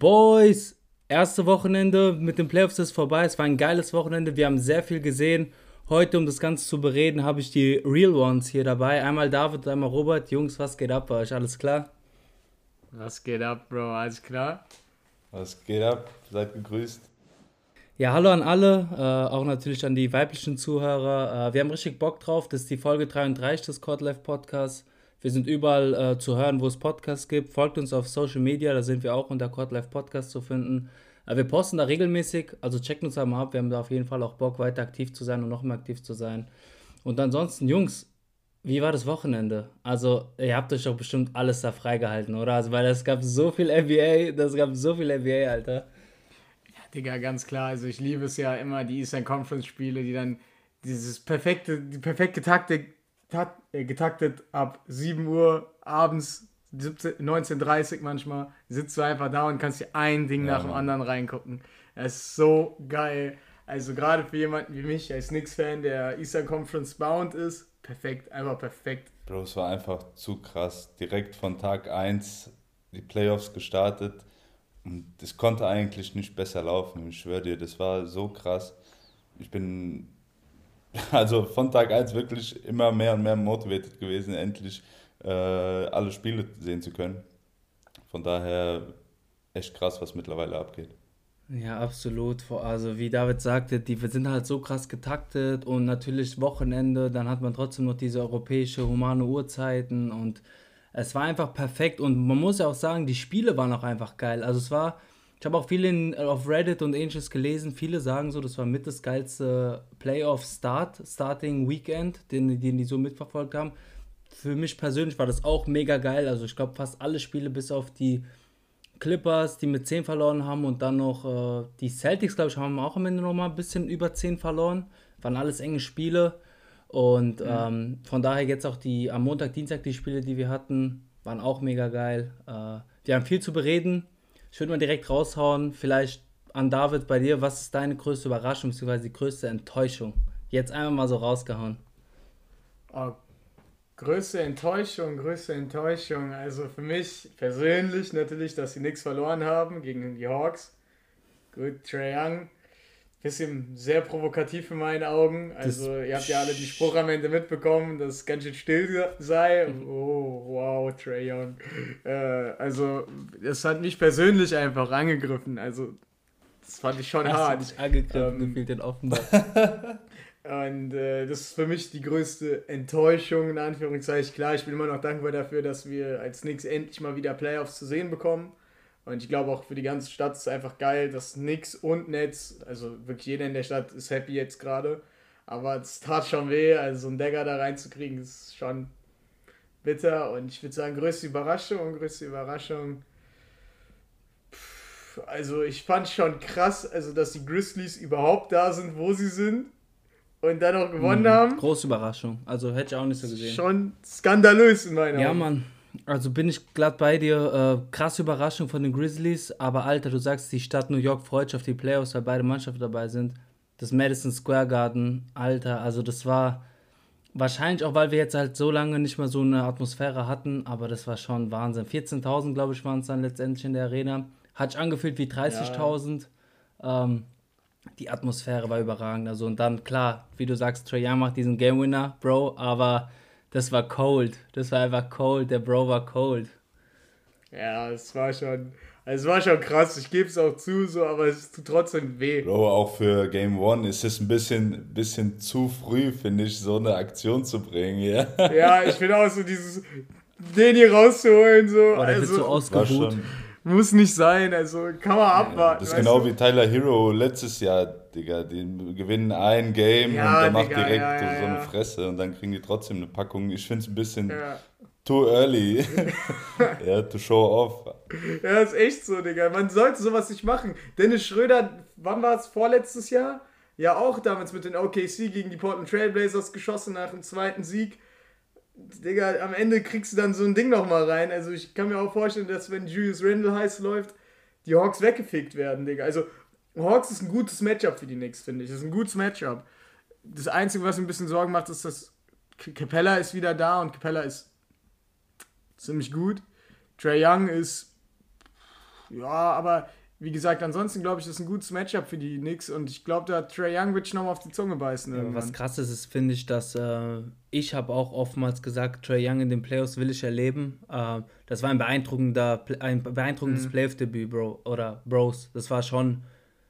Boys, erste Wochenende mit den Playoffs ist vorbei. Es war ein geiles Wochenende. Wir haben sehr viel gesehen. Heute, um das Ganze zu bereden, habe ich die Real Ones hier dabei. Einmal David, einmal Robert. Jungs, was geht ab bei euch? Alles klar? Was geht ab, Bro? Alles klar? Was geht ab? Seid gegrüßt. Ja, hallo an alle, äh, auch natürlich an die weiblichen Zuhörer. Äh, wir haben richtig Bock drauf. Das ist die Folge 33 des Codlife Podcasts. Wir sind überall äh, zu hören, wo es Podcasts gibt. Folgt uns auf Social Media, da sind wir auch unter Codlife Podcast zu finden. Äh, wir posten da regelmäßig, also checkt uns einmal ab. Wir haben da auf jeden Fall auch Bock, weiter aktiv zu sein und noch mehr aktiv zu sein. Und ansonsten, Jungs, wie war das Wochenende? Also, ihr habt euch doch bestimmt alles da freigehalten, oder? Also, weil es gab so viel NBA, das gab so viel NBA, Alter. Ja, Digga, ganz klar. Also, ich liebe es ja immer, die Eastern Conference Spiele, die dann dieses perfekte, die perfekte Taktik takt, getaktet ab 7 Uhr abends, 19.30 Uhr manchmal, sitzt du einfach da und kannst dir ein Ding ja, nach dem anderen reingucken. Das ist so geil. Also gerade für jemanden wie mich, als Knicks-Fan, der Eastern Conference bound ist, perfekt, einfach perfekt. Bro, es war einfach zu krass. Direkt von Tag 1 die Playoffs gestartet und es konnte eigentlich nicht besser laufen. Ich schwöre dir, das war so krass. Ich bin also von Tag 1 wirklich immer mehr und mehr motiviert gewesen, endlich äh, alle Spiele sehen zu können. Von daher echt krass, was mittlerweile abgeht. Ja, absolut. Also wie David sagte, die sind halt so krass getaktet und natürlich Wochenende, dann hat man trotzdem noch diese europäische humane Uhrzeiten und es war einfach perfekt und man muss ja auch sagen, die Spiele waren auch einfach geil. Also es war ich habe auch viel in, auf Reddit und ähnliches gelesen. Viele sagen so, das war mit das geilste Playoff-Start, Starting Weekend, den, den die so mitverfolgt haben. Für mich persönlich war das auch mega geil. Also ich glaube fast alle Spiele bis auf die Clippers, die mit 10 verloren haben und dann noch äh, die Celtics, glaube ich, haben auch am Ende nochmal ein bisschen über 10 verloren. Waren alles enge Spiele. Und mhm. ähm, von daher jetzt auch die am Montag, Dienstag die Spiele, die wir hatten, waren auch mega geil. Äh, wir haben viel zu bereden. Ich würde mal direkt raushauen, vielleicht an David bei dir, was ist deine größte Überraschung bzw. die größte Enttäuschung? Jetzt einmal mal so rausgehauen. Oh, größte Enttäuschung, größte Enttäuschung. Also für mich persönlich natürlich, dass sie nichts verloren haben gegen die Hawks. Gut, Trae Young bisschen sehr provokativ in meinen Augen. Also, das ihr habt ja alle die Spruch am Ende mitbekommen, dass es ganz schön still sei. Oh, wow, Trey Young. Äh, also, das hat mich persönlich einfach angegriffen. Also, das fand ich schon Hast hart. Dich angegriffen, ähm, den offenbar. Und äh, das ist für mich die größte Enttäuschung, in Anführungszeichen. Klar, ich bin immer noch dankbar dafür, dass wir als Knicks endlich mal wieder Playoffs zu sehen bekommen. Und ich glaube auch für die ganze Stadt ist es einfach geil, dass Nix und Netz, also wirklich jeder in der Stadt ist happy jetzt gerade. Aber es tat schon weh, also so einen Dagger da reinzukriegen, ist schon bitter. Und ich würde sagen, größte Überraschung, größte Überraschung. also ich fand schon krass, also dass die Grizzlies überhaupt da sind, wo sie sind. Und dann auch gewonnen mhm, haben. Große Überraschung. Also hätte ich auch nicht so gesehen. Schon skandalös in meiner Ja. Mann. Also bin ich glatt bei dir. Äh, krasse Überraschung von den Grizzlies. Aber Alter, du sagst, die Stadt New York freut sich auf die Playoffs, weil beide Mannschaften dabei sind. Das Madison Square Garden, Alter, also das war wahrscheinlich auch, weil wir jetzt halt so lange nicht mehr so eine Atmosphäre hatten. Aber das war schon Wahnsinn. 14.000, glaube ich, waren es dann letztendlich in der Arena. Hat sich angefühlt wie 30.000. Ja. Ähm, die Atmosphäre war überragend. Also und dann, klar, wie du sagst, Trae Young macht diesen Game Winner, Bro, aber das war cold. Das war einfach cold. Der Bro war cold. Ja, es war schon. Es war schon krass, ich gebe es auch zu, so, aber es tut trotzdem weh. Bro, auch für Game One ist es ein bisschen, bisschen zu früh, finde ich, so eine Aktion zu bringen, ja. Ja, ich finde auch so dieses, den hier rauszuholen, so. Boah, der also, wird so ausgebucht. Muss nicht sein, also kann man abwarten. das ist genau du? wie Tyler Hero letztes Jahr, Digga. Die gewinnen ein Game ja, und der macht direkt ja, ja, so eine Fresse und dann kriegen die trotzdem eine Packung. Ich finde es ein bisschen too early. ja, to show off. Ja, ist echt so, Digga. Man sollte sowas nicht machen. Dennis Schröder, wann war es? Vorletztes Jahr? Ja, auch damals mit den OKC gegen die Portland Trailblazers geschossen nach dem zweiten Sieg Digga, am Ende kriegst du dann so ein Ding nochmal rein. Also ich kann mir auch vorstellen, dass wenn Julius Randle heiß läuft, die Hawks weggefickt werden, Digga. Also Hawks ist ein gutes Matchup für die Knicks, finde ich. Das ist ein gutes Matchup. Das Einzige, was mir ein bisschen Sorgen macht, ist, dass Capella ist wieder da und Capella ist ziemlich gut. Trey Young ist Ja, aber wie gesagt, ansonsten glaube ich, das ist ein gutes Matchup für die Knicks und ich glaube, da Trey Young wird sich nochmal auf die Zunge beißen. Ja, was krass ist, ist finde ich, dass äh, ich habe auch oftmals gesagt, Trey Young in den Playoffs will ich erleben. Äh, das war ein beeindruckender, ein beeindruckendes mhm. Playoff-Debüt, Bro, oder Bros. Das war schon,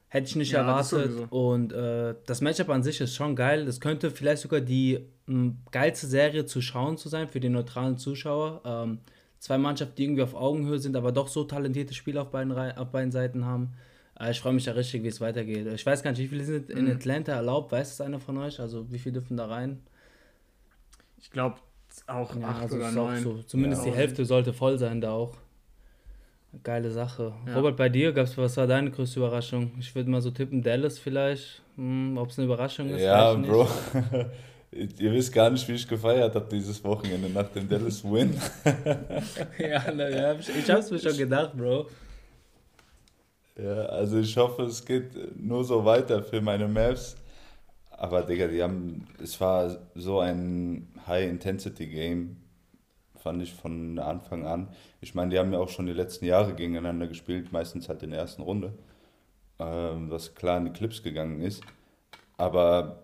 hätte ich nicht ja, erwartet. Und äh, das Matchup an sich ist schon geil. Das könnte vielleicht sogar die m, geilste Serie zu schauen zu sein für den neutralen Zuschauer. Ähm, zwei Mannschaften, die irgendwie auf Augenhöhe sind, aber doch so talentierte Spieler auf beiden, auf beiden Seiten haben. Äh, ich freue mich da richtig, wie es weitergeht. Ich weiß gar nicht, wie viele sind in mhm. Atlanta erlaubt? Weiß es einer von euch? Also wie viele dürfen da rein? Ich glaube auch ja, acht also oder neun. So. Zumindest ja, die Hälfte sollte voll sein da auch. Geile Sache. Ja. Robert, bei dir gab's was war deine größte Überraschung? Ich würde mal so tippen, Dallas vielleicht. Hm, Ob es eine Überraschung ist? Ja, Bro. Ihr wisst gar nicht, wie ich gefeiert habe dieses Wochenende nach dem Dallas Win. ja, na, ja, ich hab's mir schon gedacht, Bro. Ja, also ich hoffe, es geht nur so weiter für meine Mavs. Aber Digga, die haben, es war so ein High-Intensity-Game, fand ich von Anfang an. Ich meine, die haben ja auch schon die letzten Jahre gegeneinander gespielt, meistens halt in der ersten Runde, ähm, was klar in die Clips gegangen ist. Aber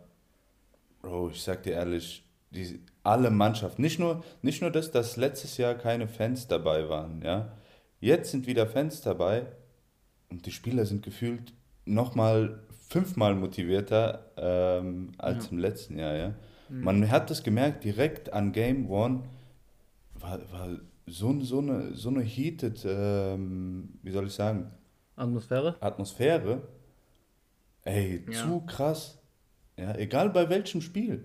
Bro, ich sag dir ehrlich, die, alle Mannschaften, nicht nur, nicht nur das, dass letztes Jahr keine Fans dabei waren, ja. Jetzt sind wieder Fans dabei und die Spieler sind gefühlt nochmal fünfmal motivierter ähm, als ja. im letzten Jahr, ja. Mhm. Man hat das gemerkt, direkt an Game One war, war so, so, eine, so eine heated, ähm, wie soll ich sagen? Atmosphäre? Atmosphäre. Ey, ja. zu krass. Ja, egal bei welchem Spiel.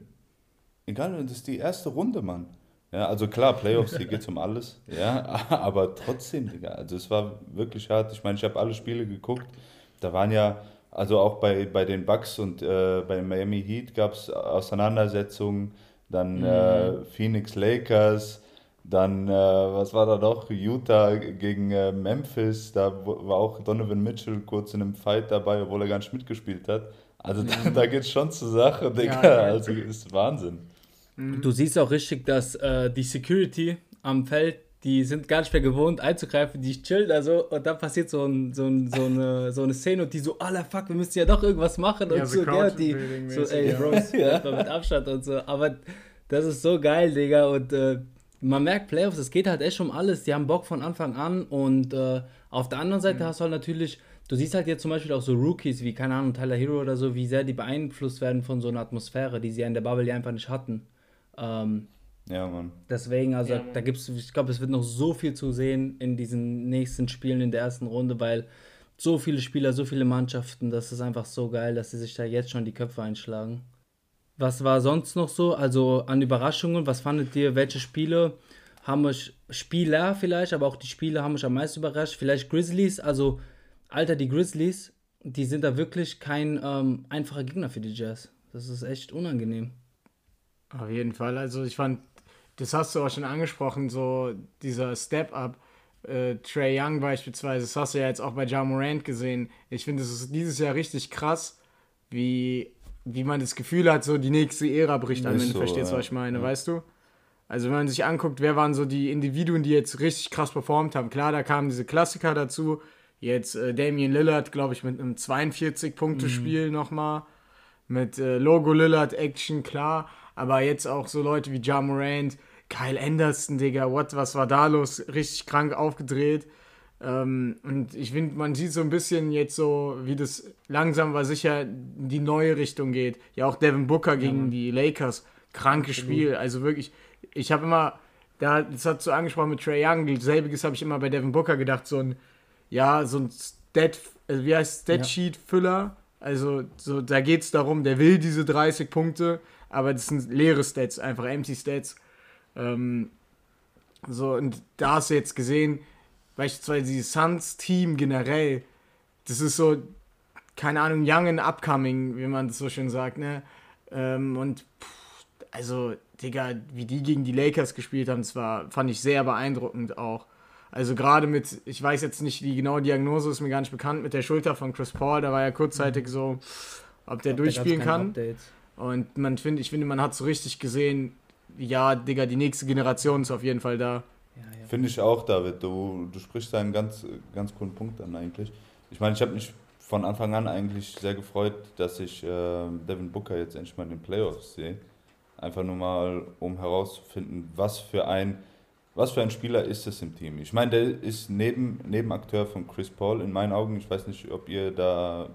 Egal, das ist die erste Runde, Mann. Ja, also klar, Playoffs, hier geht es um alles. Ja, aber trotzdem, Digga. Also es war wirklich hart. Ich meine, ich habe alle Spiele geguckt. Da waren ja, also auch bei, bei den Bucks und äh, bei Miami Heat gab es Auseinandersetzungen. Dann mhm. äh, Phoenix Lakers. Dann, äh, was war da noch? Utah gegen äh, Memphis. Da war auch Donovan Mitchell kurz in einem Fight dabei, obwohl er gar nicht mitgespielt hat. Also da, da geht es schon zur Sache, Digga. Ja, also ist Wahnsinn. Mhm. Du siehst auch richtig, dass äh, die Security am Feld, die sind gar nicht mehr gewohnt einzugreifen, die chillen da so und dann passiert so, ein, so, ein, so, eine, so eine Szene und die so, aller fuck, wir müssen ja doch irgendwas machen ja, und so, der die so, ey, Bros, ja. mit Abstand und so. Aber das ist so geil, Digga. Und äh, man merkt Playoffs, es geht halt echt um alles. Die haben Bock von Anfang an und äh, auf der anderen Seite mhm. hast du halt natürlich du siehst halt jetzt zum Beispiel auch so Rookies wie, keine Ahnung, Tyler Hero oder so, wie sehr die beeinflusst werden von so einer Atmosphäre, die sie ja in der Bubble ja einfach nicht hatten. Ähm, ja, Mann. Deswegen, also ja, da gibt es, ich glaube, es wird noch so viel zu sehen in diesen nächsten Spielen in der ersten Runde, weil so viele Spieler, so viele Mannschaften, das ist einfach so geil, dass sie sich da jetzt schon die Köpfe einschlagen. Was war sonst noch so? Also an Überraschungen, was fandet ihr, welche Spiele haben euch, Spieler vielleicht, aber auch die Spiele haben euch am meisten überrascht? Vielleicht Grizzlies, also Alter, die Grizzlies, die sind da wirklich kein ähm, einfacher Gegner für die Jazz. Das ist echt unangenehm. Auf jeden Fall. Also ich fand, das hast du auch schon angesprochen, so dieser Step-Up. Äh, Trey Young beispielsweise, das hast du ja jetzt auch bei Ja Morant gesehen. Ich finde, es ist dieses Jahr richtig krass, wie, wie man das Gefühl hat, so die nächste Ära bricht an, wenn du so, verstehst, ja. was ich meine, ja. weißt du? Also wenn man sich anguckt, wer waren so die Individuen, die jetzt richtig krass performt haben. Klar, da kamen diese Klassiker dazu, Jetzt äh, Damian Lillard, glaube ich, mit einem 42-Punkte-Spiel mhm. nochmal. Mit äh, Logo Lillard Action, klar. Aber jetzt auch so Leute wie Ja Morant, Kyle Anderson, Digga, what, was war da los? Richtig krank aufgedreht. Ähm, und ich finde, man sieht so ein bisschen jetzt so, wie das langsam aber sicher in die neue Richtung geht. Ja, auch Devin Booker gegen ja, die Lakers. Krankes Spiel. Also wirklich, ich habe immer, da, das hat so angesprochen mit Trey Young, selbiges habe ich immer bei Devin Booker gedacht, so ein ja, so ein Stat, also wie heißt Stat-Sheet-Füller. Also so, da geht es darum, der will diese 30 Punkte, aber das sind leere Stats, einfach empty Stats. Ähm, so, und da hast du jetzt gesehen, beispielsweise dieses Suns-Team generell, das ist so, keine Ahnung, young and upcoming, wie man das so schön sagt, ne? Ähm, und pff, also, Digga, wie die gegen die Lakers gespielt haben, das war, fand ich sehr beeindruckend auch. Also gerade mit, ich weiß jetzt nicht, die genaue Diagnose ist mir gar nicht bekannt, mit der Schulter von Chris Paul, da war ja kurzzeitig so, ob der ob durchspielen der kann. Updates. Und man find, ich finde, man hat so richtig gesehen, ja, Digga, die nächste Generation ist auf jeden Fall da. Ja. Finde ich auch, David. Du, du sprichst da einen ganz, ganz coolen Punkt an eigentlich. Ich meine, ich habe mich von Anfang an eigentlich sehr gefreut, dass ich äh, Devin Booker jetzt endlich mal in den Playoffs sehe. Einfach nur mal, um herauszufinden, was für ein, was für ein Spieler ist es im Team. Ich meine, der ist neben, Nebenakteur von Chris Paul in meinen Augen. Ich weiß nicht, ob ihr da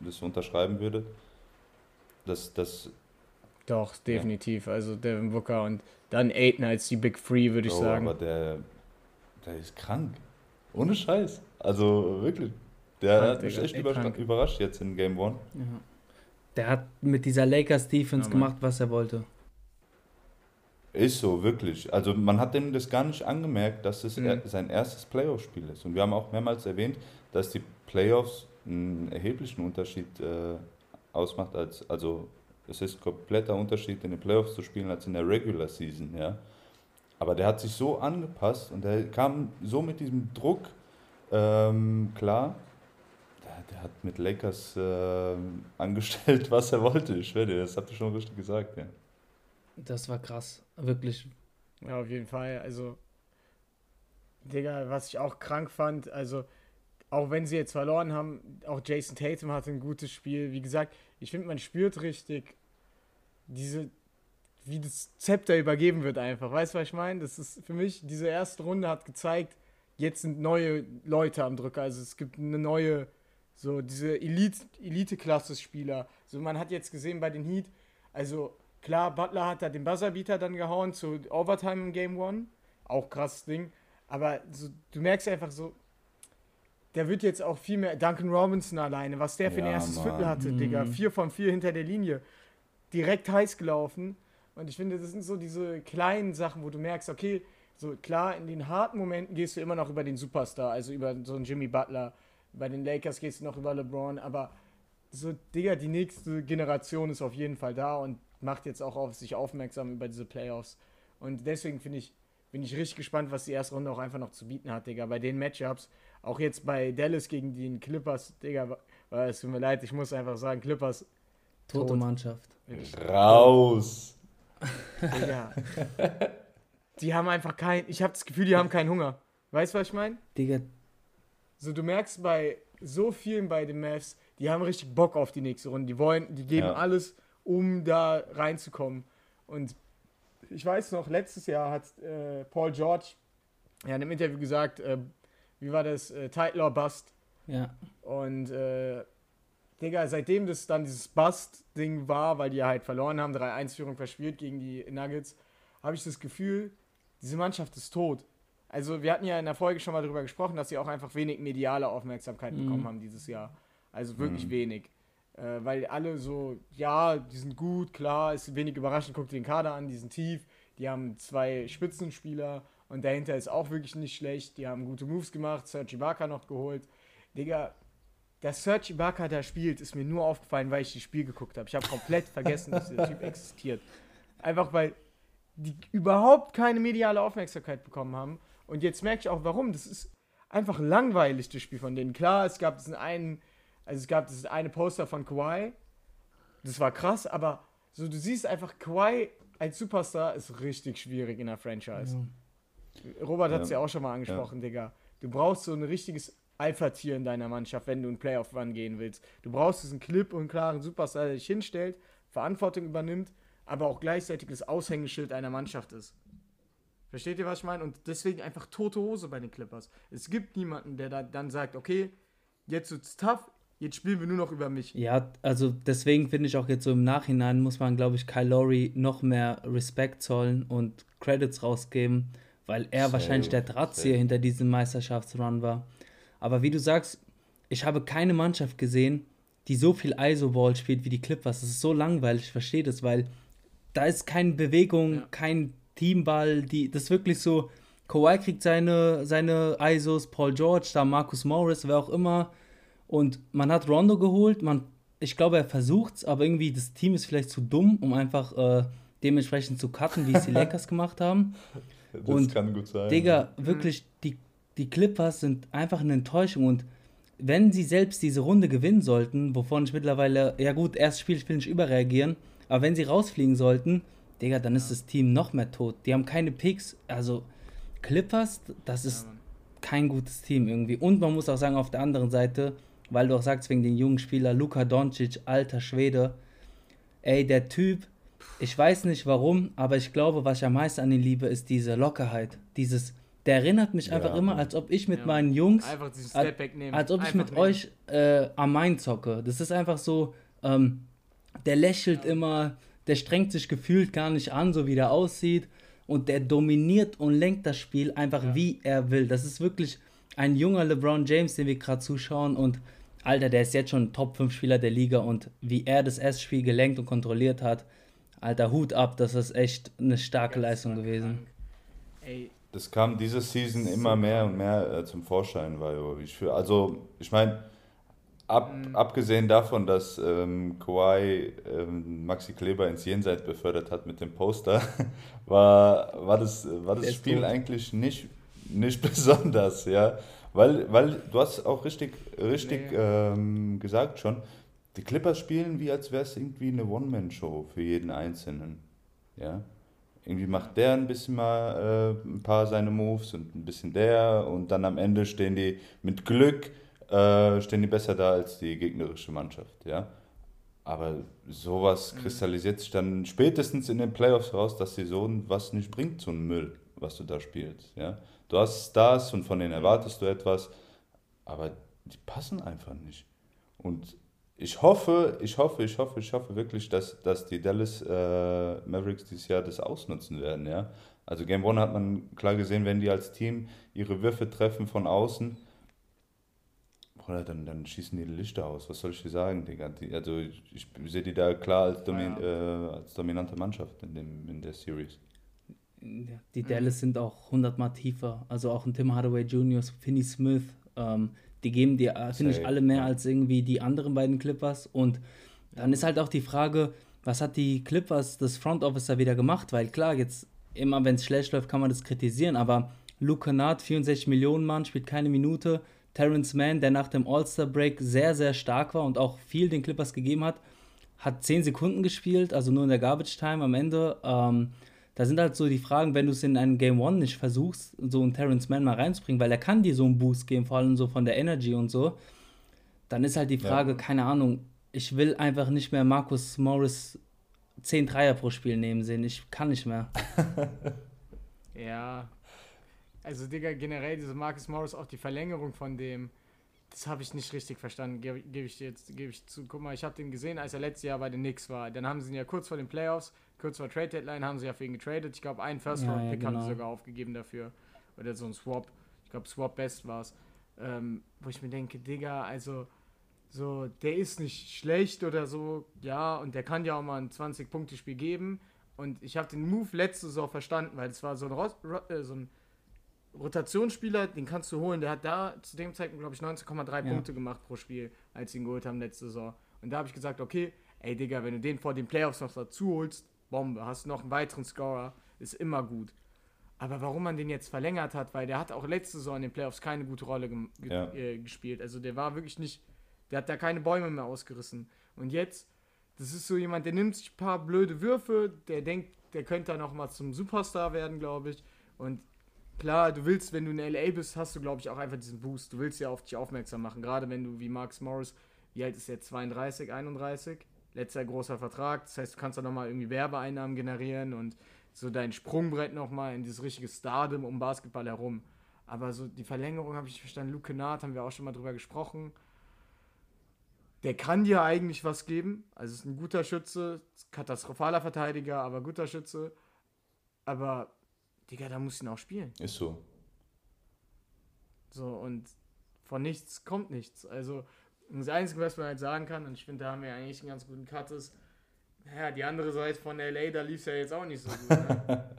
das unterschreiben würdet. Das, das Doch, definitiv. Ja. Also Devin Booker und dann Aiden als die Big Three, würde ich oh, sagen. Aber der, der ist krank. Ohne Scheiß. Also wirklich. Der krank, hat mich echt überrascht, überrascht jetzt in Game One. Ja. Der hat mit dieser Lakers Defense ja, gemacht, was er wollte. Ist so, wirklich. Also man hat dem das gar nicht angemerkt, dass es mhm. sein erstes Playoff-Spiel ist. Und wir haben auch mehrmals erwähnt, dass die Playoffs einen erheblichen Unterschied äh, ausmacht, als, also es ist ein kompletter Unterschied, in den Playoffs zu spielen, als in der Regular Season, ja. Aber der hat sich so angepasst und der kam so mit diesem Druck ähm, klar. Der, der, hat mit Lakers äh, angestellt, was er wollte. Ich schwöre dir, das habt ihr schon richtig gesagt, ja. Das war krass, wirklich. Ja, auf jeden Fall. Also, Digga, was ich auch krank fand, also auch wenn sie jetzt verloren haben, auch Jason Tatum hatte ein gutes Spiel. Wie gesagt, ich finde, man spürt richtig diese, wie das Zepter übergeben wird einfach. Weißt du, was ich meine? Das ist für mich, diese erste Runde hat gezeigt, jetzt sind neue Leute am Drücker. Also es gibt eine neue, so diese Elite-Klasse-Spieler. so man hat jetzt gesehen bei den Heat, also klar, Butler hat da den Buzzerbeater dann gehauen zu Overtime im Game One. Auch krasses Ding. Aber so, du merkst einfach so, der wird jetzt auch viel mehr. Duncan Robinson alleine, was der für ja, ein erstes Mann. Viertel hatte, mhm. Digga. Vier von vier hinter der Linie. Direkt heiß gelaufen. Und ich finde, das sind so diese kleinen Sachen, wo du merkst, okay, so klar, in den harten Momenten gehst du immer noch über den Superstar, also über so einen Jimmy Butler. Bei den Lakers gehst du noch über LeBron, aber so, Digga, die nächste Generation ist auf jeden Fall da und macht jetzt auch auf sich aufmerksam über diese Playoffs. Und deswegen finde ich, bin ich richtig gespannt, was die erste Runde auch einfach noch zu bieten hat, Digga. Bei den Matchups, auch jetzt bei Dallas gegen den Clippers, Digga, es tut mir leid, ich muss einfach sagen, Clippers. Tote tot. Mannschaft. Raus! Digga. die haben einfach kein, ich habe das Gefühl, die haben keinen Hunger. Weißt du, was ich meine? Digga. So, du merkst bei so vielen bei den Mavs, die haben richtig Bock auf die nächste Runde. Die wollen, die geben ja. alles, um da reinzukommen. Und ich weiß noch, letztes Jahr hat äh, Paul George ja in einem Interview gesagt, äh, wie war das? Äh, Title or Bust. Ja. Und, äh, Digga, seitdem das dann dieses Bust-Ding war, weil die halt verloren haben, 3-1-Führung verspielt gegen die Nuggets, habe ich das Gefühl, diese Mannschaft ist tot. Also, wir hatten ja in der Folge schon mal darüber gesprochen, dass sie auch einfach wenig mediale Aufmerksamkeit mhm. bekommen haben dieses Jahr. Also wirklich mhm. wenig. Äh, weil alle so, ja, die sind gut, klar, ist wenig überraschend, guckt den Kader an, die sind tief, die haben zwei Spitzenspieler und dahinter ist auch wirklich nicht schlecht. Die haben gute Moves gemacht, Serge Ibaka noch geholt. Digga, dass Serge Ibaka da spielt, ist mir nur aufgefallen, weil ich das Spiel geguckt habe. Ich habe komplett vergessen, dass dieser Typ existiert. Einfach weil die überhaupt keine mediale Aufmerksamkeit bekommen haben. Und jetzt merke ich auch, warum. Das ist einfach langweilig, das Spiel von denen. Klar, es gab diesen einen, also es gab das eine Poster von Kawhi. Das war krass, aber so du siehst einfach, Kawhi als Superstar ist richtig schwierig in der Franchise. Ja. Robert hat es ja. ja. auch schon mal angesprochen, ja. Digga. Du brauchst so ein richtiges Alpha-Tier in deiner Mannschaft, wenn du ein Playoff-Run gehen willst. Du brauchst diesen Clip und klaren Superstar, der dich hinstellt, Verantwortung übernimmt, aber auch gleichzeitig das Aushängeschild einer Mannschaft ist. Versteht ihr, was ich meine? Und deswegen einfach tote Hose bei den Clippers. Es gibt niemanden, der da dann sagt, okay, jetzt wird's tough, jetzt spielen wir nur noch über mich. Ja, also deswegen finde ich auch jetzt so im Nachhinein muss man, glaube ich, Kyle Lowry noch mehr Respekt zollen und Credits rausgeben weil er safe, wahrscheinlich der Drahtzieher safe. hinter diesem Meisterschaftsrun war. Aber wie du sagst, ich habe keine Mannschaft gesehen, die so viel ISO-Ball spielt wie die Clippers. Das ist so langweilig, ich verstehe das, weil da ist keine Bewegung, ja. kein Teamball, die, das ist wirklich so, Kawhi kriegt seine, seine ISOs, Paul George, da Marcus Morris, wer auch immer. Und man hat Rondo geholt, man, ich glaube, er versucht es, aber irgendwie das Team ist vielleicht zu dumm, um einfach äh, dementsprechend zu cutten, wie es die Lakers gemacht haben. Das und, kann gut sein. Digga, wirklich, die, die Clippers sind einfach eine Enttäuschung und wenn sie selbst diese Runde gewinnen sollten, wovon ich mittlerweile, ja gut, erstes Spiel, ich will nicht überreagieren, aber wenn sie rausfliegen sollten, Digga, dann ist das Team noch mehr tot. Die haben keine Picks, also Clippers, das ist kein gutes Team irgendwie. Und man muss auch sagen, auf der anderen Seite, weil du auch sagst, wegen den jungen Spieler, Luka Doncic, alter Schwede, ey, der Typ, ich weiß nicht warum, aber ich glaube, was ich am meisten an ihm liebe, ist diese Lockerheit. Dieses, der erinnert mich einfach ja. immer, als ob ich mit ja. meinen Jungs, als, als, ob ich mit nehmen. euch äh, am Main zocke. Das ist einfach so, ähm, der lächelt ja. immer, der strengt sich gefühlt gar nicht an, so wie der aussieht. Und der dominiert und lenkt das Spiel einfach wie er will. Das ist wirklich ein junger LeBron James, den wir gerade zuschauen. Und Alter, der ist jetzt schon Top 5 Spieler der Liga. Und wie er das S-Spiel gelenkt und kontrolliert hat, Alter, Hut ab, das ist echt eine starke Leistung gewesen. Ey. Das kam diese Season immer mehr und mehr äh, zum Vorschein, weil ich für, also ich meine, ab, mhm. abgesehen davon, dass ähm, Kawhi ähm, Maxi Kleber ins Jenseits befördert hat mit dem Poster, war, war das, war das Spiel gut. eigentlich nicht, nicht besonders, ja. Weil, weil du hast auch richtig, richtig nee. ähm, gesagt schon, die Clippers spielen wie als wäre es irgendwie eine One-Man-Show für jeden Einzelnen. Ja. Irgendwie macht der ein bisschen mal äh, ein paar seine Moves und ein bisschen der und dann am Ende stehen die mit Glück äh, stehen die besser da als die gegnerische Mannschaft, ja. Aber sowas mhm. kristallisiert sich dann spätestens in den Playoffs raus, dass sie so was nicht bringt, so ein Müll, was du da spielst, ja. Du hast Stars und von denen erwartest du etwas, aber die passen einfach nicht. Und ich hoffe, ich hoffe, ich hoffe, ich hoffe wirklich, dass, dass die Dallas äh, Mavericks dieses Jahr das ausnutzen werden, ja. Also Game One hat man klar gesehen, wenn die als Team ihre Würfe treffen von außen, oder dann, dann schießen die Lichter aus. Was soll ich dir sagen, Digga? Die, also ich, ich, sehe die da klar als, domin, ja. äh, als dominante Mannschaft in, dem, in der Series. Die Dallas sind auch hundertmal tiefer. Also auch ein Tim Hardaway Jr., Finney Smith, ähm, die geben dir, äh, finde ich, alle mehr als irgendwie die anderen beiden Clippers. Und dann ist halt auch die Frage, was hat die Clippers, das Front Office da wieder gemacht? Weil klar, jetzt immer wenn es schlecht läuft, kann man das kritisieren, aber Luke Kennard, 64 Millionen Mann, spielt keine Minute. Terrence Mann, der nach dem All-Star-Break sehr, sehr stark war und auch viel den Clippers gegeben hat, hat 10 Sekunden gespielt, also nur in der Garbage Time am Ende. Ähm, da sind halt so die Fragen, wenn du es in einem Game One nicht versuchst, so einen Terrence Mann mal reinzubringen, weil er kann dir so einen Boost geben, vor allem so von der Energy und so, dann ist halt die Frage, ja. keine Ahnung, ich will einfach nicht mehr Markus Morris 10 Dreier pro Spiel nehmen sehen. Ich kann nicht mehr. ja. Also, Digga, generell diese Marcus Morris, auch die Verlängerung von dem, das habe ich nicht richtig verstanden, gebe geb ich dir jetzt gebe ich zu. Guck mal, ich habe den gesehen, als er letztes Jahr bei den Knicks war. Dann haben sie ihn ja kurz vor den Playoffs kurz vor Trade Deadline haben sie ja für ihn getradet. Ich glaube, einen First Round Pick ja, genau. haben sie sogar aufgegeben dafür. Oder so ein Swap. Ich glaube, Swap Best war es. Ähm, wo ich mir denke, Digga, also so, der ist nicht schlecht oder so, ja, und der kann ja auch mal ein 20-Punkte-Spiel geben. Und ich habe den Move letzte Saison verstanden, weil es war so ein, Ro äh, so ein Rotationsspieler, den kannst du holen. Der hat da zu dem Zeitpunkt, glaube ich, 19,3 ja. Punkte gemacht pro Spiel, als sie ihn geholt haben letzte Saison. Und da habe ich gesagt, okay, ey Digga, wenn du den vor den Playoffs noch dazu holst, Bombe. Hast noch einen weiteren Scorer, ist immer gut. Aber warum man den jetzt verlängert hat, weil der hat auch letzte Saison in den Playoffs keine gute Rolle ge ja. äh, gespielt. Also der war wirklich nicht, der hat da keine Bäume mehr ausgerissen. Und jetzt, das ist so jemand, der nimmt sich ein paar blöde Würfe, der denkt, der könnte dann auch mal zum Superstar werden, glaube ich. Und klar, du willst, wenn du in LA bist, hast du, glaube ich, auch einfach diesen Boost. Du willst ja auf dich aufmerksam machen. Gerade wenn du wie Marcus Morris, wie alt ist der? 32, 31? Letzter großer Vertrag. Das heißt, du kannst da nochmal irgendwie Werbeeinnahmen generieren und so dein Sprungbrett nochmal in dieses richtige Stardom um Basketball herum. Aber so die Verlängerung habe ich verstanden. Luke Kennard haben wir auch schon mal drüber gesprochen. Der kann dir eigentlich was geben. Also ist ein guter Schütze, katastrophaler Verteidiger, aber guter Schütze. Aber, Digga, da muss ihn auch spielen. Ist so. So, und von nichts kommt nichts. Also, das Einzige, was man halt sagen kann, und ich finde, da haben wir eigentlich einen ganz guten Cut, ist, naja, die andere Seite von LA, da lief es ja jetzt auch nicht so gut. Ne?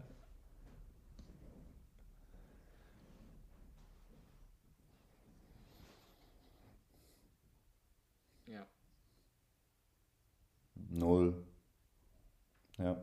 ja. Null. Ja.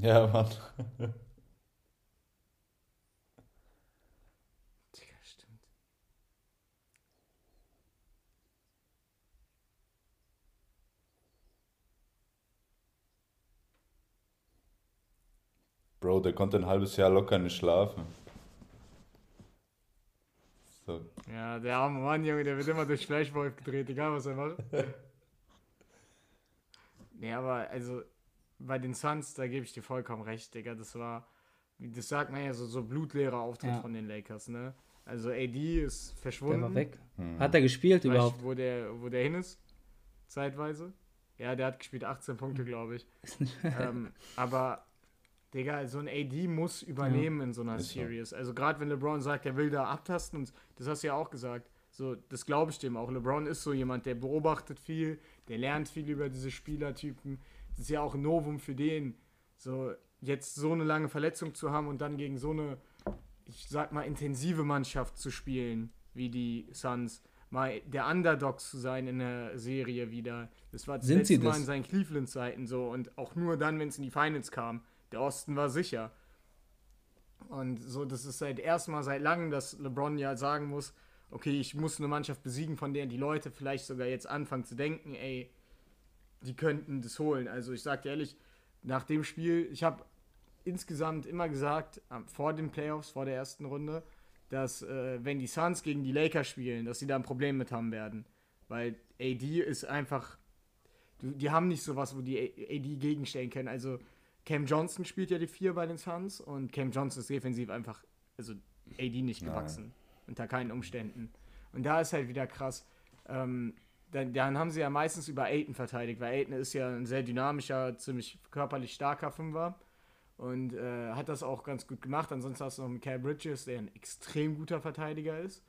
Ja, Mann. Digga, stimmt. Bro, der konnte ein halbes Jahr locker nicht schlafen. So. Ja, der arme Mann, Junge, der wird immer durch Fleischwolf gedreht, egal was er macht. nee, aber also bei den Suns, da gebe ich dir vollkommen recht, Digga. Das war, wie das sagt man ja, so, so blutleerer Auftritt Ja. von den Lakers, ne? Also AD ist verschwunden. Der war weg. Hm. Hat er gespielt Weißt überhaupt? wo der, wo der hin ist? Zeitweise? Ja, der hat gespielt 18 Punkte, glaube ich. ähm, aber, Digga, so ein AD muss übernehmen in so einer Ist so. Series. Also gerade wenn LeBron sagt, er will da abtasten, und das hast du ja auch gesagt, so, das glaube ich dem auch. LeBron ist so jemand, der beobachtet viel, der lernt viel über diese Spielertypen. Das ist ja auch ein Novum für den, so jetzt so eine lange Verletzung zu haben und dann gegen so eine, ich sag mal, intensive Mannschaft zu spielen, wie die Suns. Mal der Underdog zu sein in der Serie wieder. Das war das Sind letzte Mal in seinen Cleveland-Zeiten so und auch nur dann, wenn es in die Finals kam. Der Osten war sicher. Und so, das ist seit erstmal seit langem, dass LeBron ja sagen muss, okay, ich muss eine Mannschaft besiegen, von der die Leute vielleicht sogar jetzt anfangen zu denken, ey, die könnten das holen. Also ich sag dir ehrlich, nach dem Spiel, ich habe insgesamt immer gesagt, vor den Playoffs, vor der ersten Runde, dass äh, wenn die Suns gegen die Lakers spielen, dass sie da ein Problem mit haben werden. Weil AD ist einfach, du, die haben nicht sowas, wo die AD gegenstellen können. Also Cam Johnson spielt ja die vier bei den Suns und Cam Johnson ist defensiv einfach, also AD nicht Nein. gewachsen. Unter keinen Umständen. Und da ist halt wieder krass. Ähm, dann, dann haben sie ja meistens über Aiton verteidigt, weil Aiton ist ja ein sehr dynamischer, ziemlich körperlich starker Fünfer und äh, hat das auch ganz gut gemacht. Ansonsten hast du noch einen Cal Bridges, der ein extrem guter Verteidiger ist.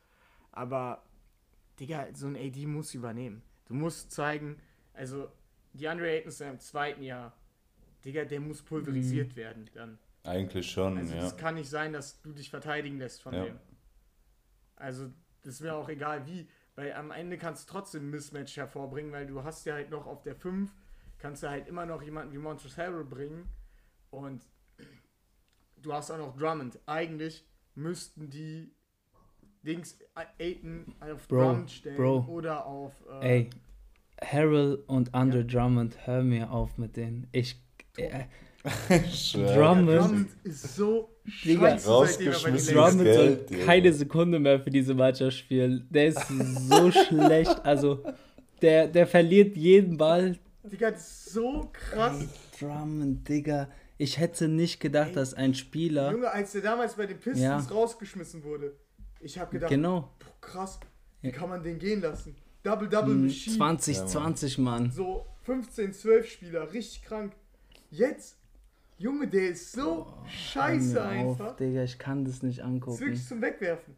Aber, Digga, so ein AD muss übernehmen. Du musst zeigen, also, die Andre Ayton ist ja im zweiten Jahr. Digga, der muss pulverisiert werden dann. Eigentlich schon, Also, ja. es kann nicht sein, dass du dich verteidigen lässt von Ja. dem. Also, das ist mir auch egal wie, weil am Ende kannst du trotzdem ein Mismatch hervorbringen, weil du hast ja halt noch auf der 5, kannst du halt immer noch jemanden wie Montrezl Harrell bringen und du hast auch noch Drummond. Eigentlich müssten die Dings Aiton auf Bro, Drummond stellen Bro. oder auf äh, Ey, Harrell und Andre Drummond, hör mir auf mit denen. Ich. Äh, Ja. Drummond. Drummond ist so Digga, scheiße, seitdem er bei den rausgeschmissen. Lakers Drummond Geld, soll Digga. keine Sekunde mehr für diese Mannschaft spielen. Der ist so schlecht. Also, der, der verliert jeden Ball. Digga, das ist so krass. Ey, Drummond, Digga. Ich hätte nicht gedacht, Ey, dass ein Spieler. Junge, als der damals bei den Pistons Ja. rausgeschmissen wurde, ich habe gedacht, Genau. boah, krass, wie Ja. kann man den gehen lassen? Double-Double Machine. 2020, Mann. So 15, 12 Spieler, richtig krank. Jetzt, Junge, der ist so scheiße mir auf, einfach. Digga, ich kann das nicht Das ist angucken. wirklich zum Wegwerfen.